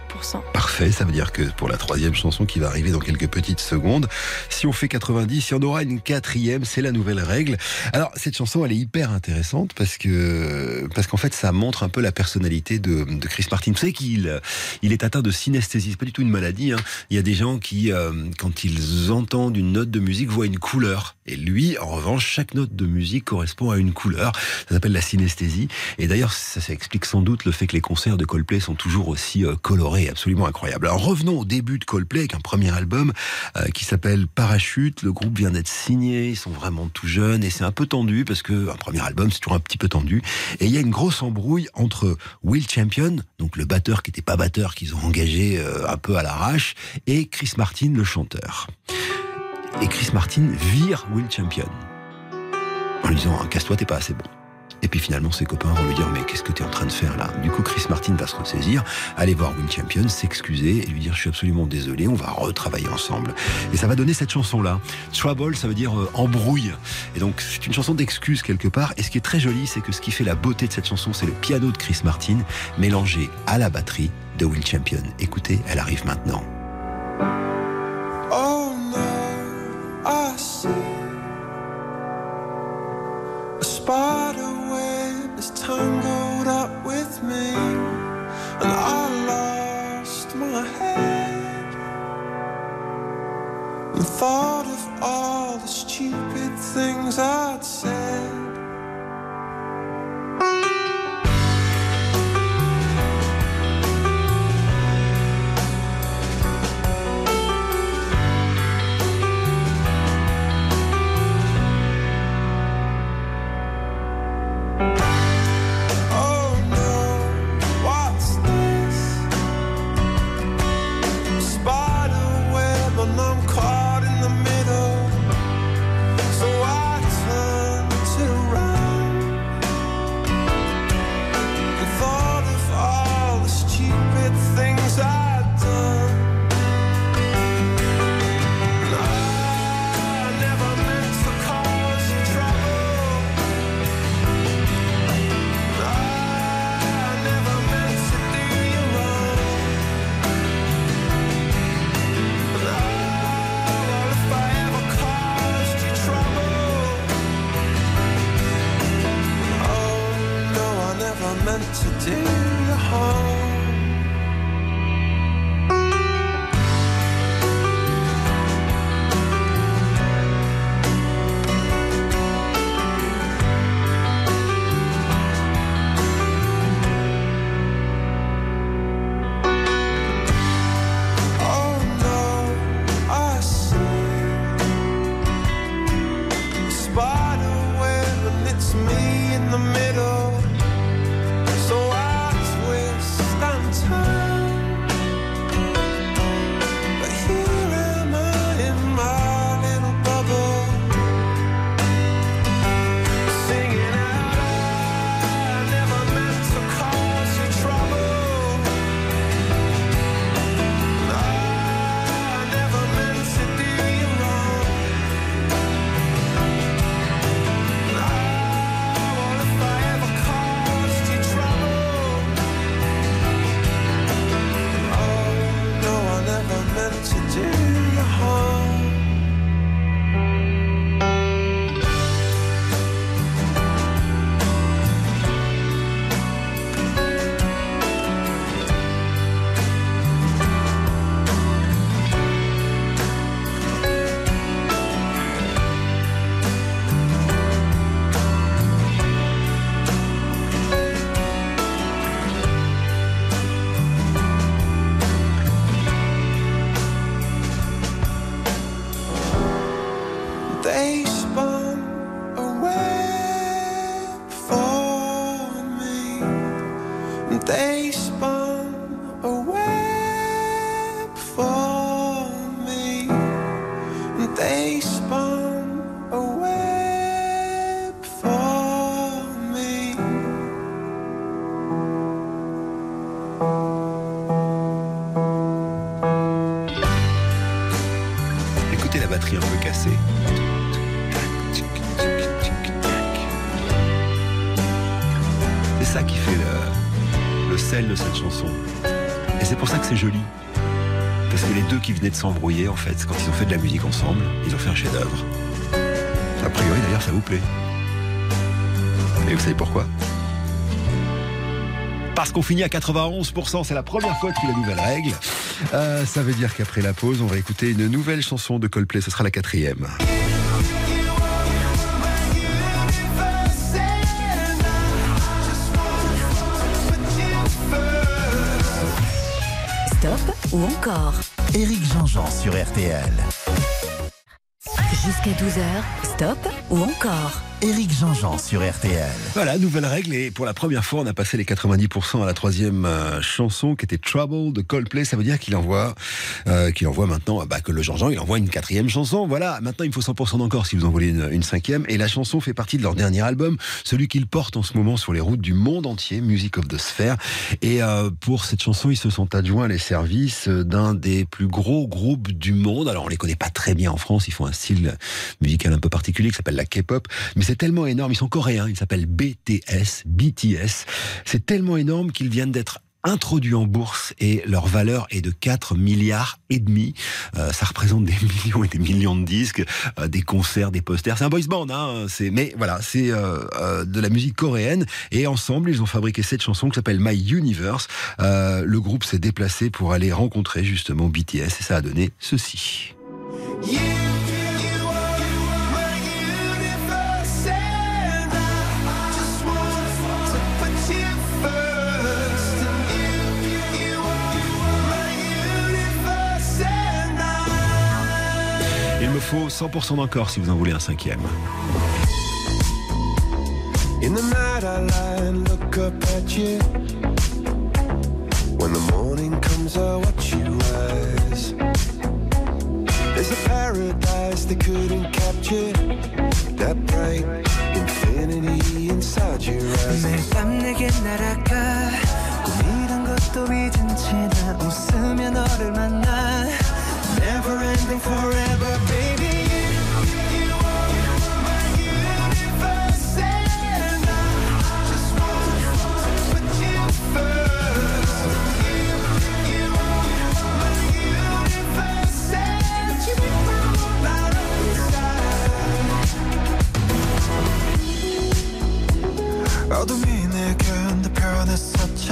Parfait, ça veut dire que pour la troisième chanson qui va arriver dans quelques petites secondes, si on fait 90, il y en aura une quatrième, c'est la nouvelle règle. Alors cette chanson, elle est hyper intéressante parce que parce qu'en fait, ça montre un peu la personnalité de, de Chris Martin. Vous savez qu'il il est atteint de synesthésie, c'est pas du tout une maladie. Hein. Il y a des gens qui, euh, quand ils entendent une note de musique, voient une couleur. Et lui, en revanche, chaque note de musique correspond à une couleur. Ça s'appelle la synesthésie. Et d'ailleurs, ça, ça explique sans doute le fait que les concerts de Coldplay sont toujours aussi euh, colorés, absolument incroyables. Alors revenons au début de Coldplay avec un premier album euh, qui s'appelle Parachute. Le groupe vient d'être signé, ils sont vraiment tout jeunes et c'est un peu tendu parce que un premier album c'est toujours un petit peu tendu. Et il y a une grosse embrouille entre Will Champion, donc le batteur qui n'était pas batteur qu'ils ont engagé euh, un peu à l'arrache, et Chris Martin, le chanteur. Et Chris Martin vire Will Champion en lui disant casse-toi, t'es pas assez bon. Et puis finalement, ses copains vont lui dire Mais qu'est-ce que tu es en train de faire là? Du coup, Chris Martin va se ressaisir, aller voir Will Champion, s'excuser et lui dire Je suis absolument désolé, on va retravailler ensemble. Et ça va donner cette chanson-là. Trouble, ça veut dire euh, embrouille. Et donc, c'est une chanson d'excuse quelque part. Et ce qui est très joli, c'est que ce qui fait la beauté de cette chanson, c'est le piano de Chris Martin mélangé à la batterie de Will Champion. Écoutez, elle arrive maintenant. Oh I tangled up with me, and I lost my head and thought of all the stupid things I'd said. The middle. S'embrouiller, en fait, quand ils ont fait de la musique ensemble, ils ont fait un chef-d'œuvre. A priori, d'ailleurs, ça vous plaît. Et vous savez pourquoi? Parce qu'on finit à 91%, c'est la première fois depuis la nouvelle règle. Euh, ça veut dire qu'après la pause, on va écouter une nouvelle chanson de Coldplay, ce sera la quatrième. Stop ou encore Éric Jean-Jean sur RTL. Jusqu'à 12h, stop ou encore Éric Jean-Jean sur RTL. Voilà, nouvelle règle. Et pour la première fois, on a passé les 90% à la troisième euh, chanson qui était Trouble de Coldplay. Ça veut dire qu'il envoie, euh, qu'il envoie maintenant, bah, que le Jean-Jean, il envoie une quatrième chanson. Voilà, maintenant il faut 100% d'encore si vous en voulez une, cinquième. Et la chanson fait partie de leur dernier album, celui qu'ils portent en ce moment sur les routes du monde entier, Music of the Sphere. Et euh, pour cette chanson, ils se sont adjoints les services d'un des plus gros groupes du monde. Alors on les connaît pas très bien en France, ils font un style musical un peu particulier qui s'appelle la K-pop. C'est tellement énorme, ils sont coréens, ils s'appellent BTS, BTS. C'est tellement énorme qu'ils viennent d'être introduits en bourse et leur valeur est de 4 milliards et demi. Euh, ça représente des millions et des millions de disques, euh, des concerts, des posters. C'est un boys band, hein. C'est mais voilà, c'est euh, de la musique coréenne et ensemble ils ont fabriqué cette chanson qui s'appelle My Universe. Le groupe s'est déplacé pour aller rencontrer justement BTS et ça a donné ceci. faut 100% d'encore si vous en voulez un cinquième. In the night I lie and look up at you. When the morning comes, I watch you rise. There's a paradise they couldn't capture. That bright infinity inside your eyes. 매일 밤 내게 날아가 꿈이란 것도 잊은 채나 웃으며 너를 만나 Never ending forever 어둠이 내겐 더 변했었지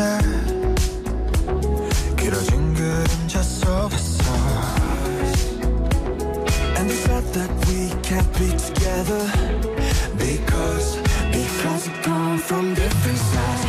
길어진 그림자 속에서 And they said that we can't be together Because, because we come from different sides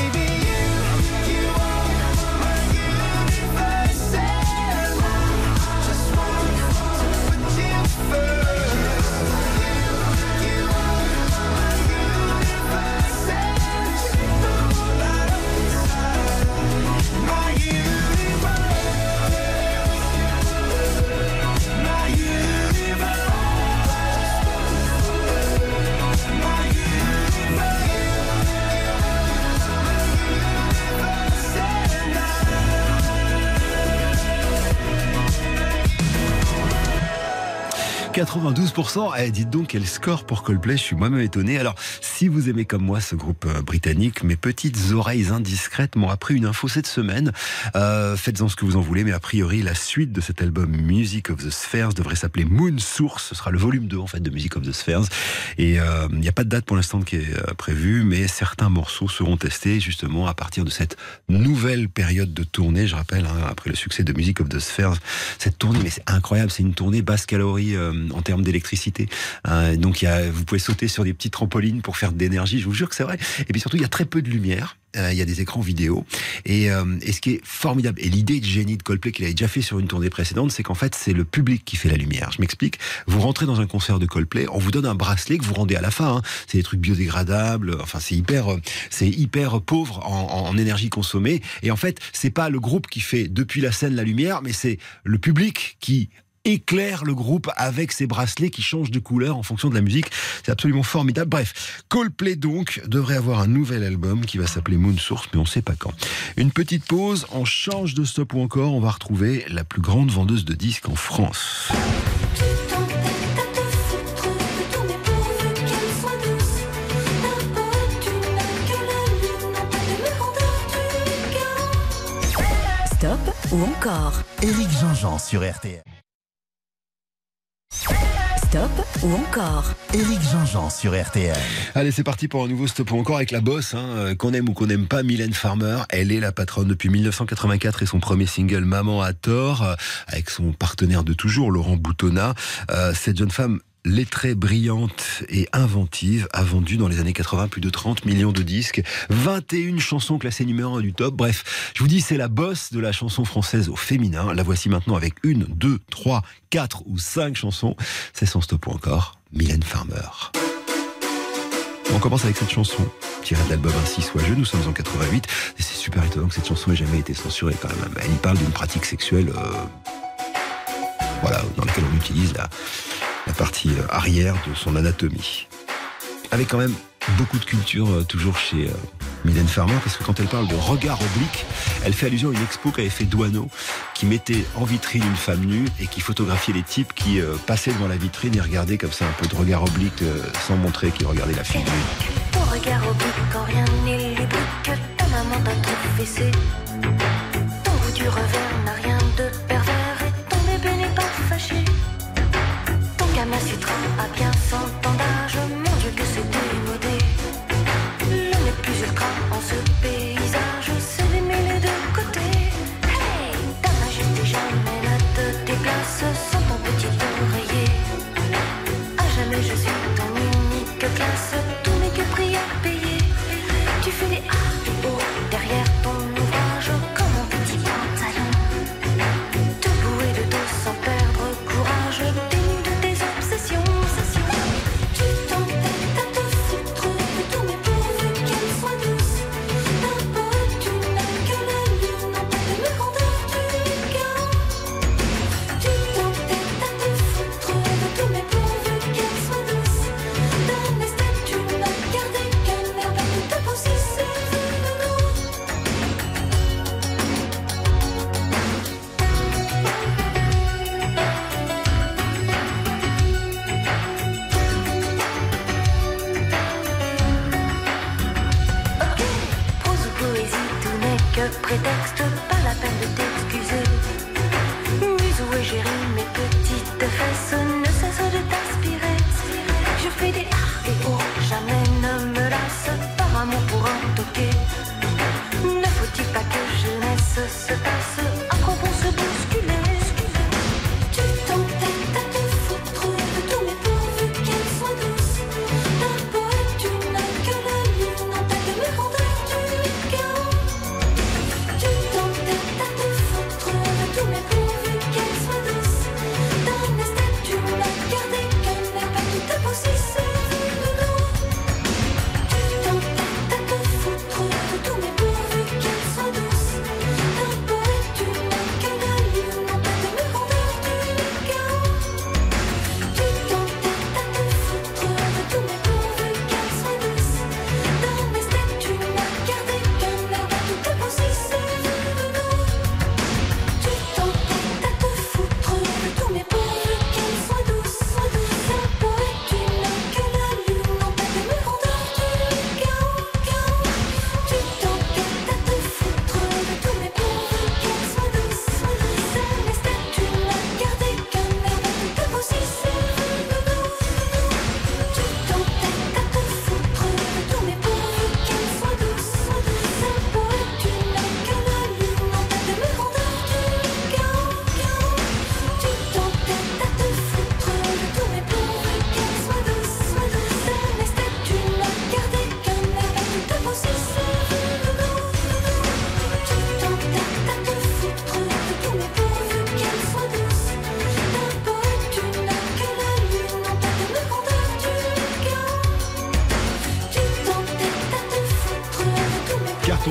92%. Eh, dites donc quel score pour Coldplay? Je suis moi-même étonné. Alors, si vous aimez comme moi ce groupe euh, britannique, mes petites oreilles indiscrètes m'ont appris une info cette semaine. Euh, Faites-en ce que vous en voulez, mais a priori, la suite de cet album Music of the Spheres devrait s'appeler Moon Source. Ce sera le volume 2 en fait de Music of the Spheres. Et euh, il n'y a pas de date pour l'instant qui est prévue, mais certains morceaux seront testés justement à partir de cette nouvelle période de tournée. Je rappelle, hein, après le succès de Music of the Spheres, cette tournée, mais c'est incroyable, c'est une tournée basse calorie en termes d'électricité. Donc vous pouvez sauter sur des petites trampolines pour faire de l'énergie, je vous jure que c'est vrai. Et puis surtout, il y a très peu de lumière. Euh, il y a des écrans vidéo. Et, euh, et ce qui est formidable, et l'idée de génie de Coldplay qu'il avait déjà fait sur une tournée précédente, c'est qu'en fait, c'est le public qui fait la lumière. Je m'explique. Vous rentrez dans un concert de Coldplay, on vous donne un bracelet que vous rendez à la fin. hein. C'est des trucs biodégradables. Enfin, c'est hyper, euh, c'est hyper pauvre en- en énergie consommée. Et en fait, c'est pas le groupe qui fait depuis la scène la lumière, mais c'est le public qui éclaire le groupe avec ses bracelets qui changent de couleur en fonction de la musique. C'est absolument formidable. Bref, Coldplay donc devrait avoir un nouvel album qui va s'appeler Moon Source, mais on ne sait pas quand. Une petite pause, on change de stop ou encore, on va retrouver la plus grande vendeuse de disques en France. Stop ou encore Éric Jean-Jean sur RTL. Stop ou encore Éric Jean-Jean sur RTL. Allez, c'est parti pour un nouveau stop ou encore avec la bosse, hein, euh, qu'on aime ou qu'on n'aime pas, Mylène Farmer. Elle est la patronne depuis 1984 et son premier single Maman à tort, euh, avec son partenaire de toujours, Laurent Boutonnat. Euh, cette jeune femme lettrée, brillante et inventive a vendu dans les années 80 plus de 30 millions de disques, 21 chansons classées numéro 1 du top. Bref, je vous dis, c'est la bosse de la chanson française au féminin. La voici maintenant avec une, deux, trois, quatre ou cinq chansons. C'est son stop ou encore, Mylène Farmer. On commence avec cette chanson, tirée de l'album Ainsi soit je, nous sommes en 88, et c'est super étonnant que cette chanson ait jamais été censurée quand même. Elle parle d'une pratique sexuelle, euh, voilà, dans laquelle on utilise la, la partie euh, arrière de son anatomie. Avec quand même beaucoup de culture euh, toujours chez euh, Mylène Farmer, parce que quand elle parle de regard oblique, elle fait allusion à une expo qu'avait fait Douaneau, qui mettait en vitrine une femme nue et qui photographiait les types qui passaient devant la vitrine et regardaient comme ça un peu de regard oblique sans montrer qu'ils regardaient la lubrique, ta maman t'a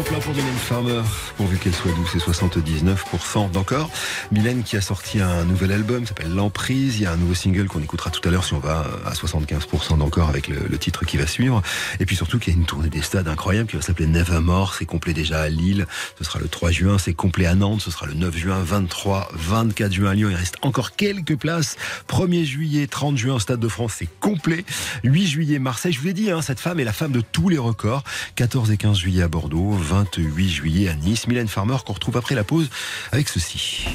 carton plein pour Mylène Farmer, pourvu qu'elle soit douce et 79% d'encore. Mylène qui a sorti un nouvel album, s'appelle L'Emprise. Il y a un nouveau single qu'on écoutera tout à l'heure si on va à 75% d'encore avec le, le titre qui va suivre. Et puis surtout qu'il y a une tournée des stades incroyable qui va s'appeler Nevermore. C'est complet déjà à Lille. Ce sera le 3 juin. C'est complet à Nantes. Ce sera le 9 juin, 23, 24 juin à Lyon. Il reste encore quelques places. 1er juillet, 30 juin, Stade de France, c'est complet. 8 juillet, Marseille. Je vous l'ai dit, hein, cette femme est la femme de tous les records. 14 et 15 juillet à Bordeaux, 28 juillet à Nice. Mylène Farmer qu'on retrouve après la pause avec ceci.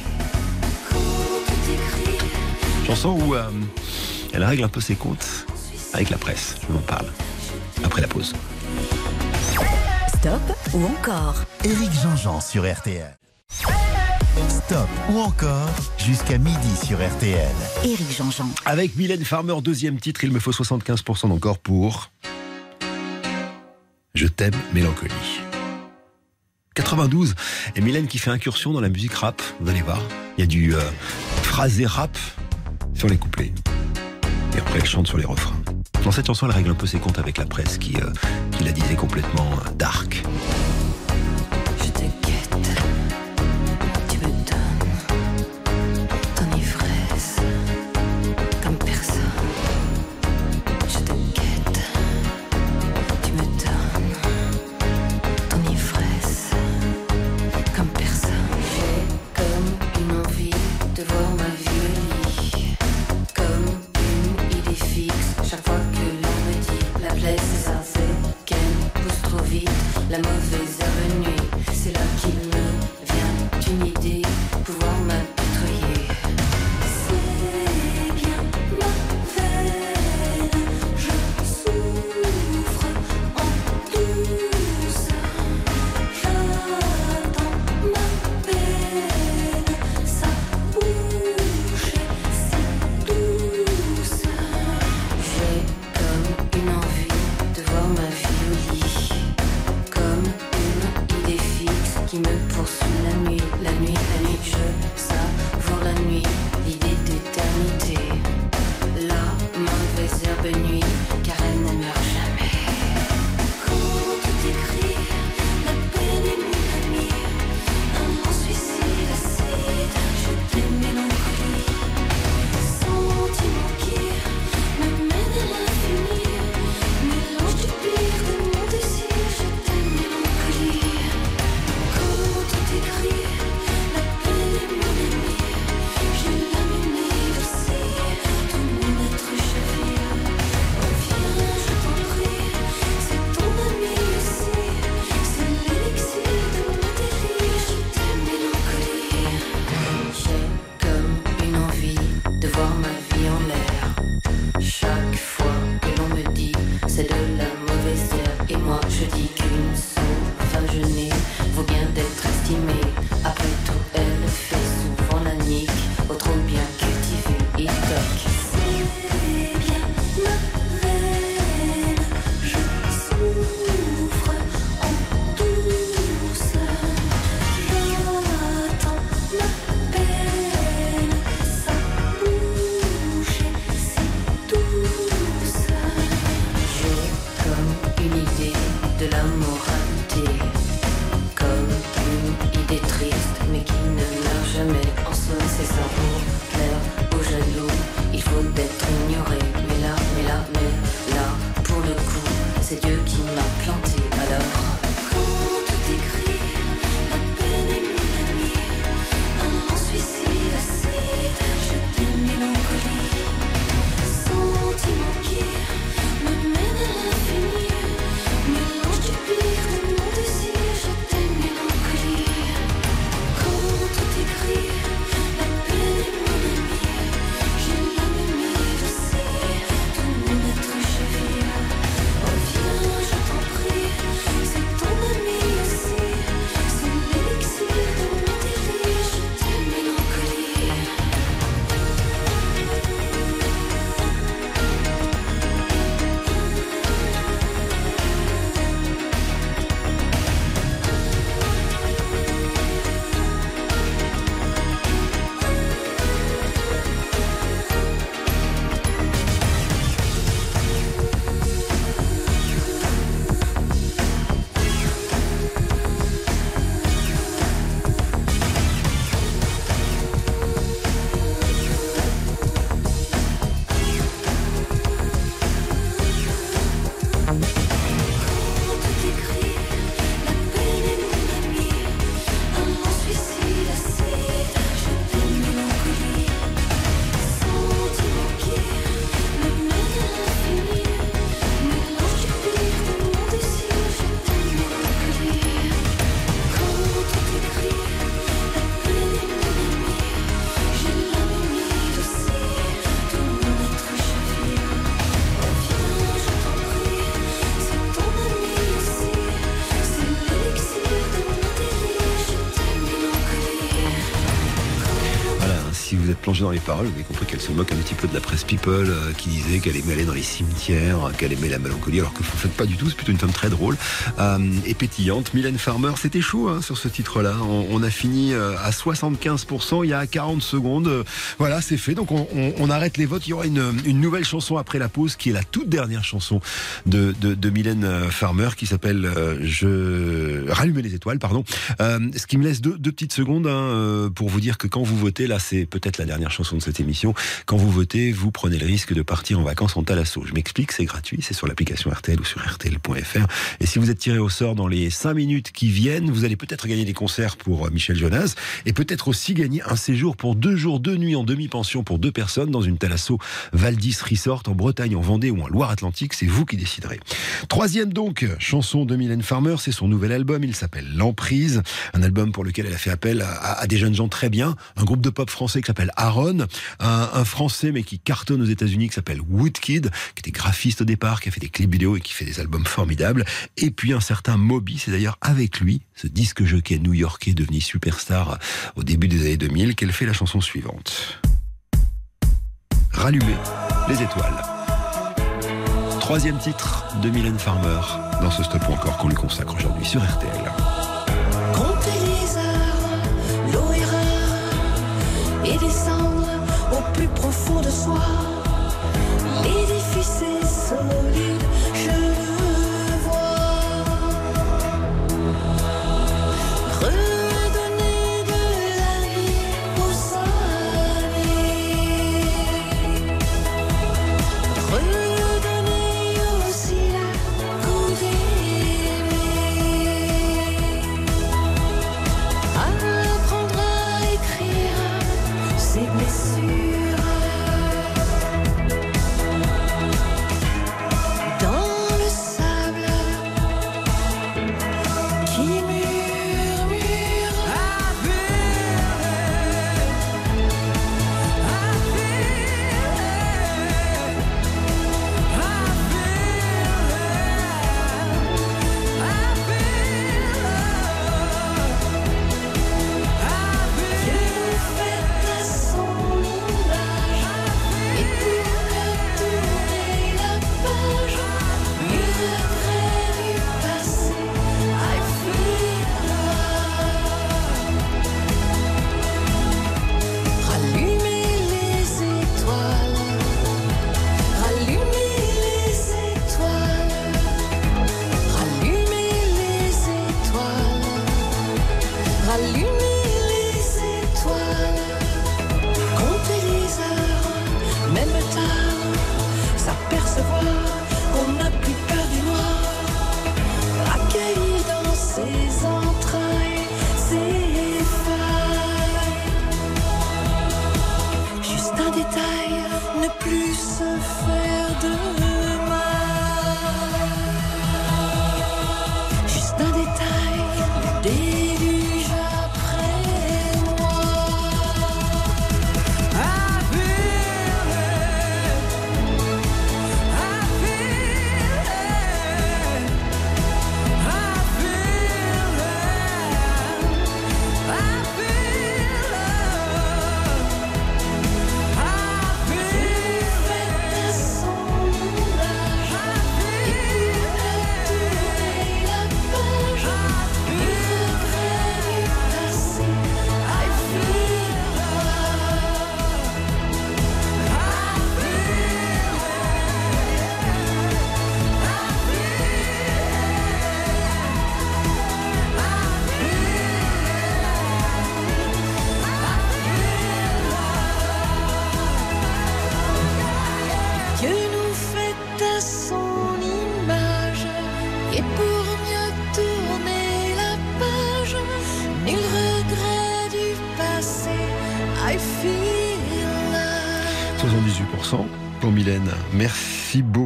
Chanson où euh, elle règle un peu ses comptes avec la presse. Je vous en parle après la pause. Stop ou encore Éric Jean-Jean sur RTL. Stop ou encore jusqu'à midi sur RTL. Éric Jean-Jean. Avec Mylène Farmer, deuxième titre, il me faut 75% d'encore pour Je t'aime, mélancolie. 92, et Mylène qui fait incursion dans la musique rap, vous allez voir. Il y a du euh, phrasé rap sur les couplets. Et après, elle chante sur les refrains. Dans cette chanson, elle règle un peu ses comptes avec la presse qui, euh, la disait complètement euh, dark. La nuit, la nuit, la nuit, je savons la nuit, l'idée d'éternité. Êtes qu'elle se moque un petit peu de la presse People euh, qui disait qu'elle aimait aller dans les cimetières, euh, qu'elle aimait la mélancolie, alors que vous ne faites pas du tout, c'est plutôt une femme très drôle euh, et pétillante. Mylène Farmer, c'était chaud hein, sur ce titre-là. On, on a fini euh, à 75% il y a 40 secondes. Euh, Voilà, c'est fait. Donc on, on- on arrête les votes. Il y aura une, une nouvelle chanson après la pause qui est la toute dernière chanson de, de, de Mylène Farmer qui s'appelle euh, Je rallumer les étoiles, pardon. Ce qui me laisse deux, deux petites secondes hein, pour vous dire que quand vous votez, là c'est peut-être la dernière chanson de cette émission. Quand vous votez, vous prenez le risque de partir en vacances en Talasso. Je m'explique, c'est gratuit, c'est sur l'application RTL ou sur RTL.fr. Et si vous êtes tiré au sort dans les 5 minutes qui viennent, vous allez peut-être gagner des concerts pour euh, Michel Jonas et peut-être aussi gagner un séjour pour deux jours, deux nuits en demi-pension pour deux personnes dans une Talasso Valdis Resort en Bretagne, en Vendée ou en Loire-Atlantique. C'est vous qui déciderez. Troisième donc, chanson de Mylène Farmer, c'est son nouvel album. Il s'appelle L'Emprise, un album pour lequel elle a fait appel à, des jeunes gens très bien. Un groupe de pop français qui s'appelle Aaron, un français mais qui cartonne aux États-Unis qui s'appelle Woodkid, qui était graphiste au départ, qui a fait des clips vidéo et qui fait des albums formidables. Et puis un certain Moby, c'est d'ailleurs avec lui, ce disque jockey new-yorkais devenu superstar au début des années 2000, qu'elle fait la chanson suivante. Rallumer les étoiles. Troisième titre de Mylène Farmer dans ce stop encore qu'on lui consacre aujourd'hui sur RTL. soir.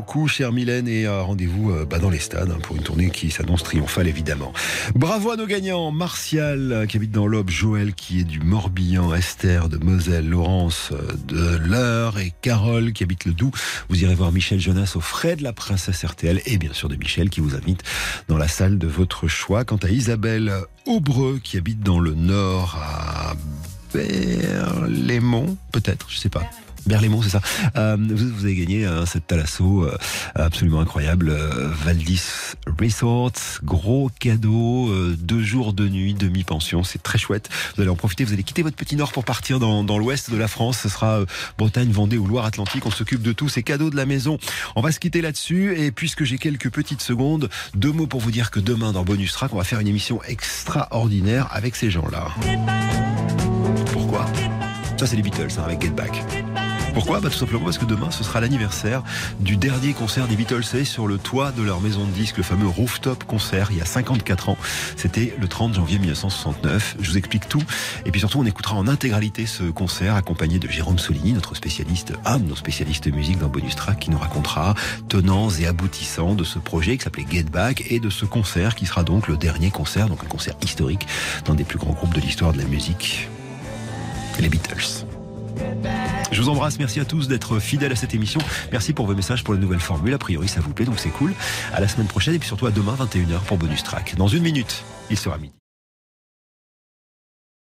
Beaucoup, chère Mylène, et euh, rendez-vous euh, bah, dans les stades hein, pour une tournée qui s'annonce triomphale, évidemment. Bravo à nos gagnants. Martial, euh, qui habite dans l'Aube, Joël, qui est du Morbihan, Esther de Moselle, Laurence de l'Eure et Carole, qui habite le Doubs. Vous irez voir Michel Jonas au frais de la princesse RTL et bien sûr de Michel, qui vous invite dans la salle de votre choix. Quant à Isabelle Aubreux, qui habite dans le Nord, à Berlaymont, peut-être, je sais pas. Berlaymont, c'est ça. Euh, vous, vous avez gagné hein, cette Thalasso euh, absolument incroyable. euh, Valdis Resort, gros cadeau, euh, deux jours de nuit, demi-pension, c'est très chouette. Vous allez en profiter, vous allez quitter votre petit nord pour partir dans, dans l'ouest de la France. Ce sera Bretagne, Vendée ou Loire-Atlantique. On s'occupe de tous ces cadeaux de la maison. On va se quitter là-dessus. Et puisque j'ai quelques petites secondes, deux mots pour vous dire que demain dans Bonus Track, on va faire une émission extraordinaire avec ces gens-là. Pourquoi? Ça, c'est les Beatles hein, avec Get Back. Pourquoi? Bah, Tout simplement parce que demain, ce sera l'anniversaire du dernier concert des Beatles et sur le toit de leur maison de disques, le fameux Rooftop Concert, il y a 54 ans. C'était le 30 janvier 1969. Je vous explique tout. Et puis surtout, on écoutera en intégralité ce concert accompagné de Jérôme Solini, notre spécialiste, un de nos spécialistes musique dans Bonus Track, qui nous racontera tenants et aboutissants de ce projet qui s'appelait Get Back et de ce concert qui sera donc le dernier concert, donc un concert historique dans des plus grands groupes de l'histoire de la musique, les Beatles. Je vous embrasse, merci à tous d'être fidèles à cette émission. Merci pour vos messages pour la nouvelle formule. A priori, ça vous plaît, donc c'est cool. À la semaine prochaine et puis surtout à demain, 21h pour Bonus Track. Dans une minute, il sera midi.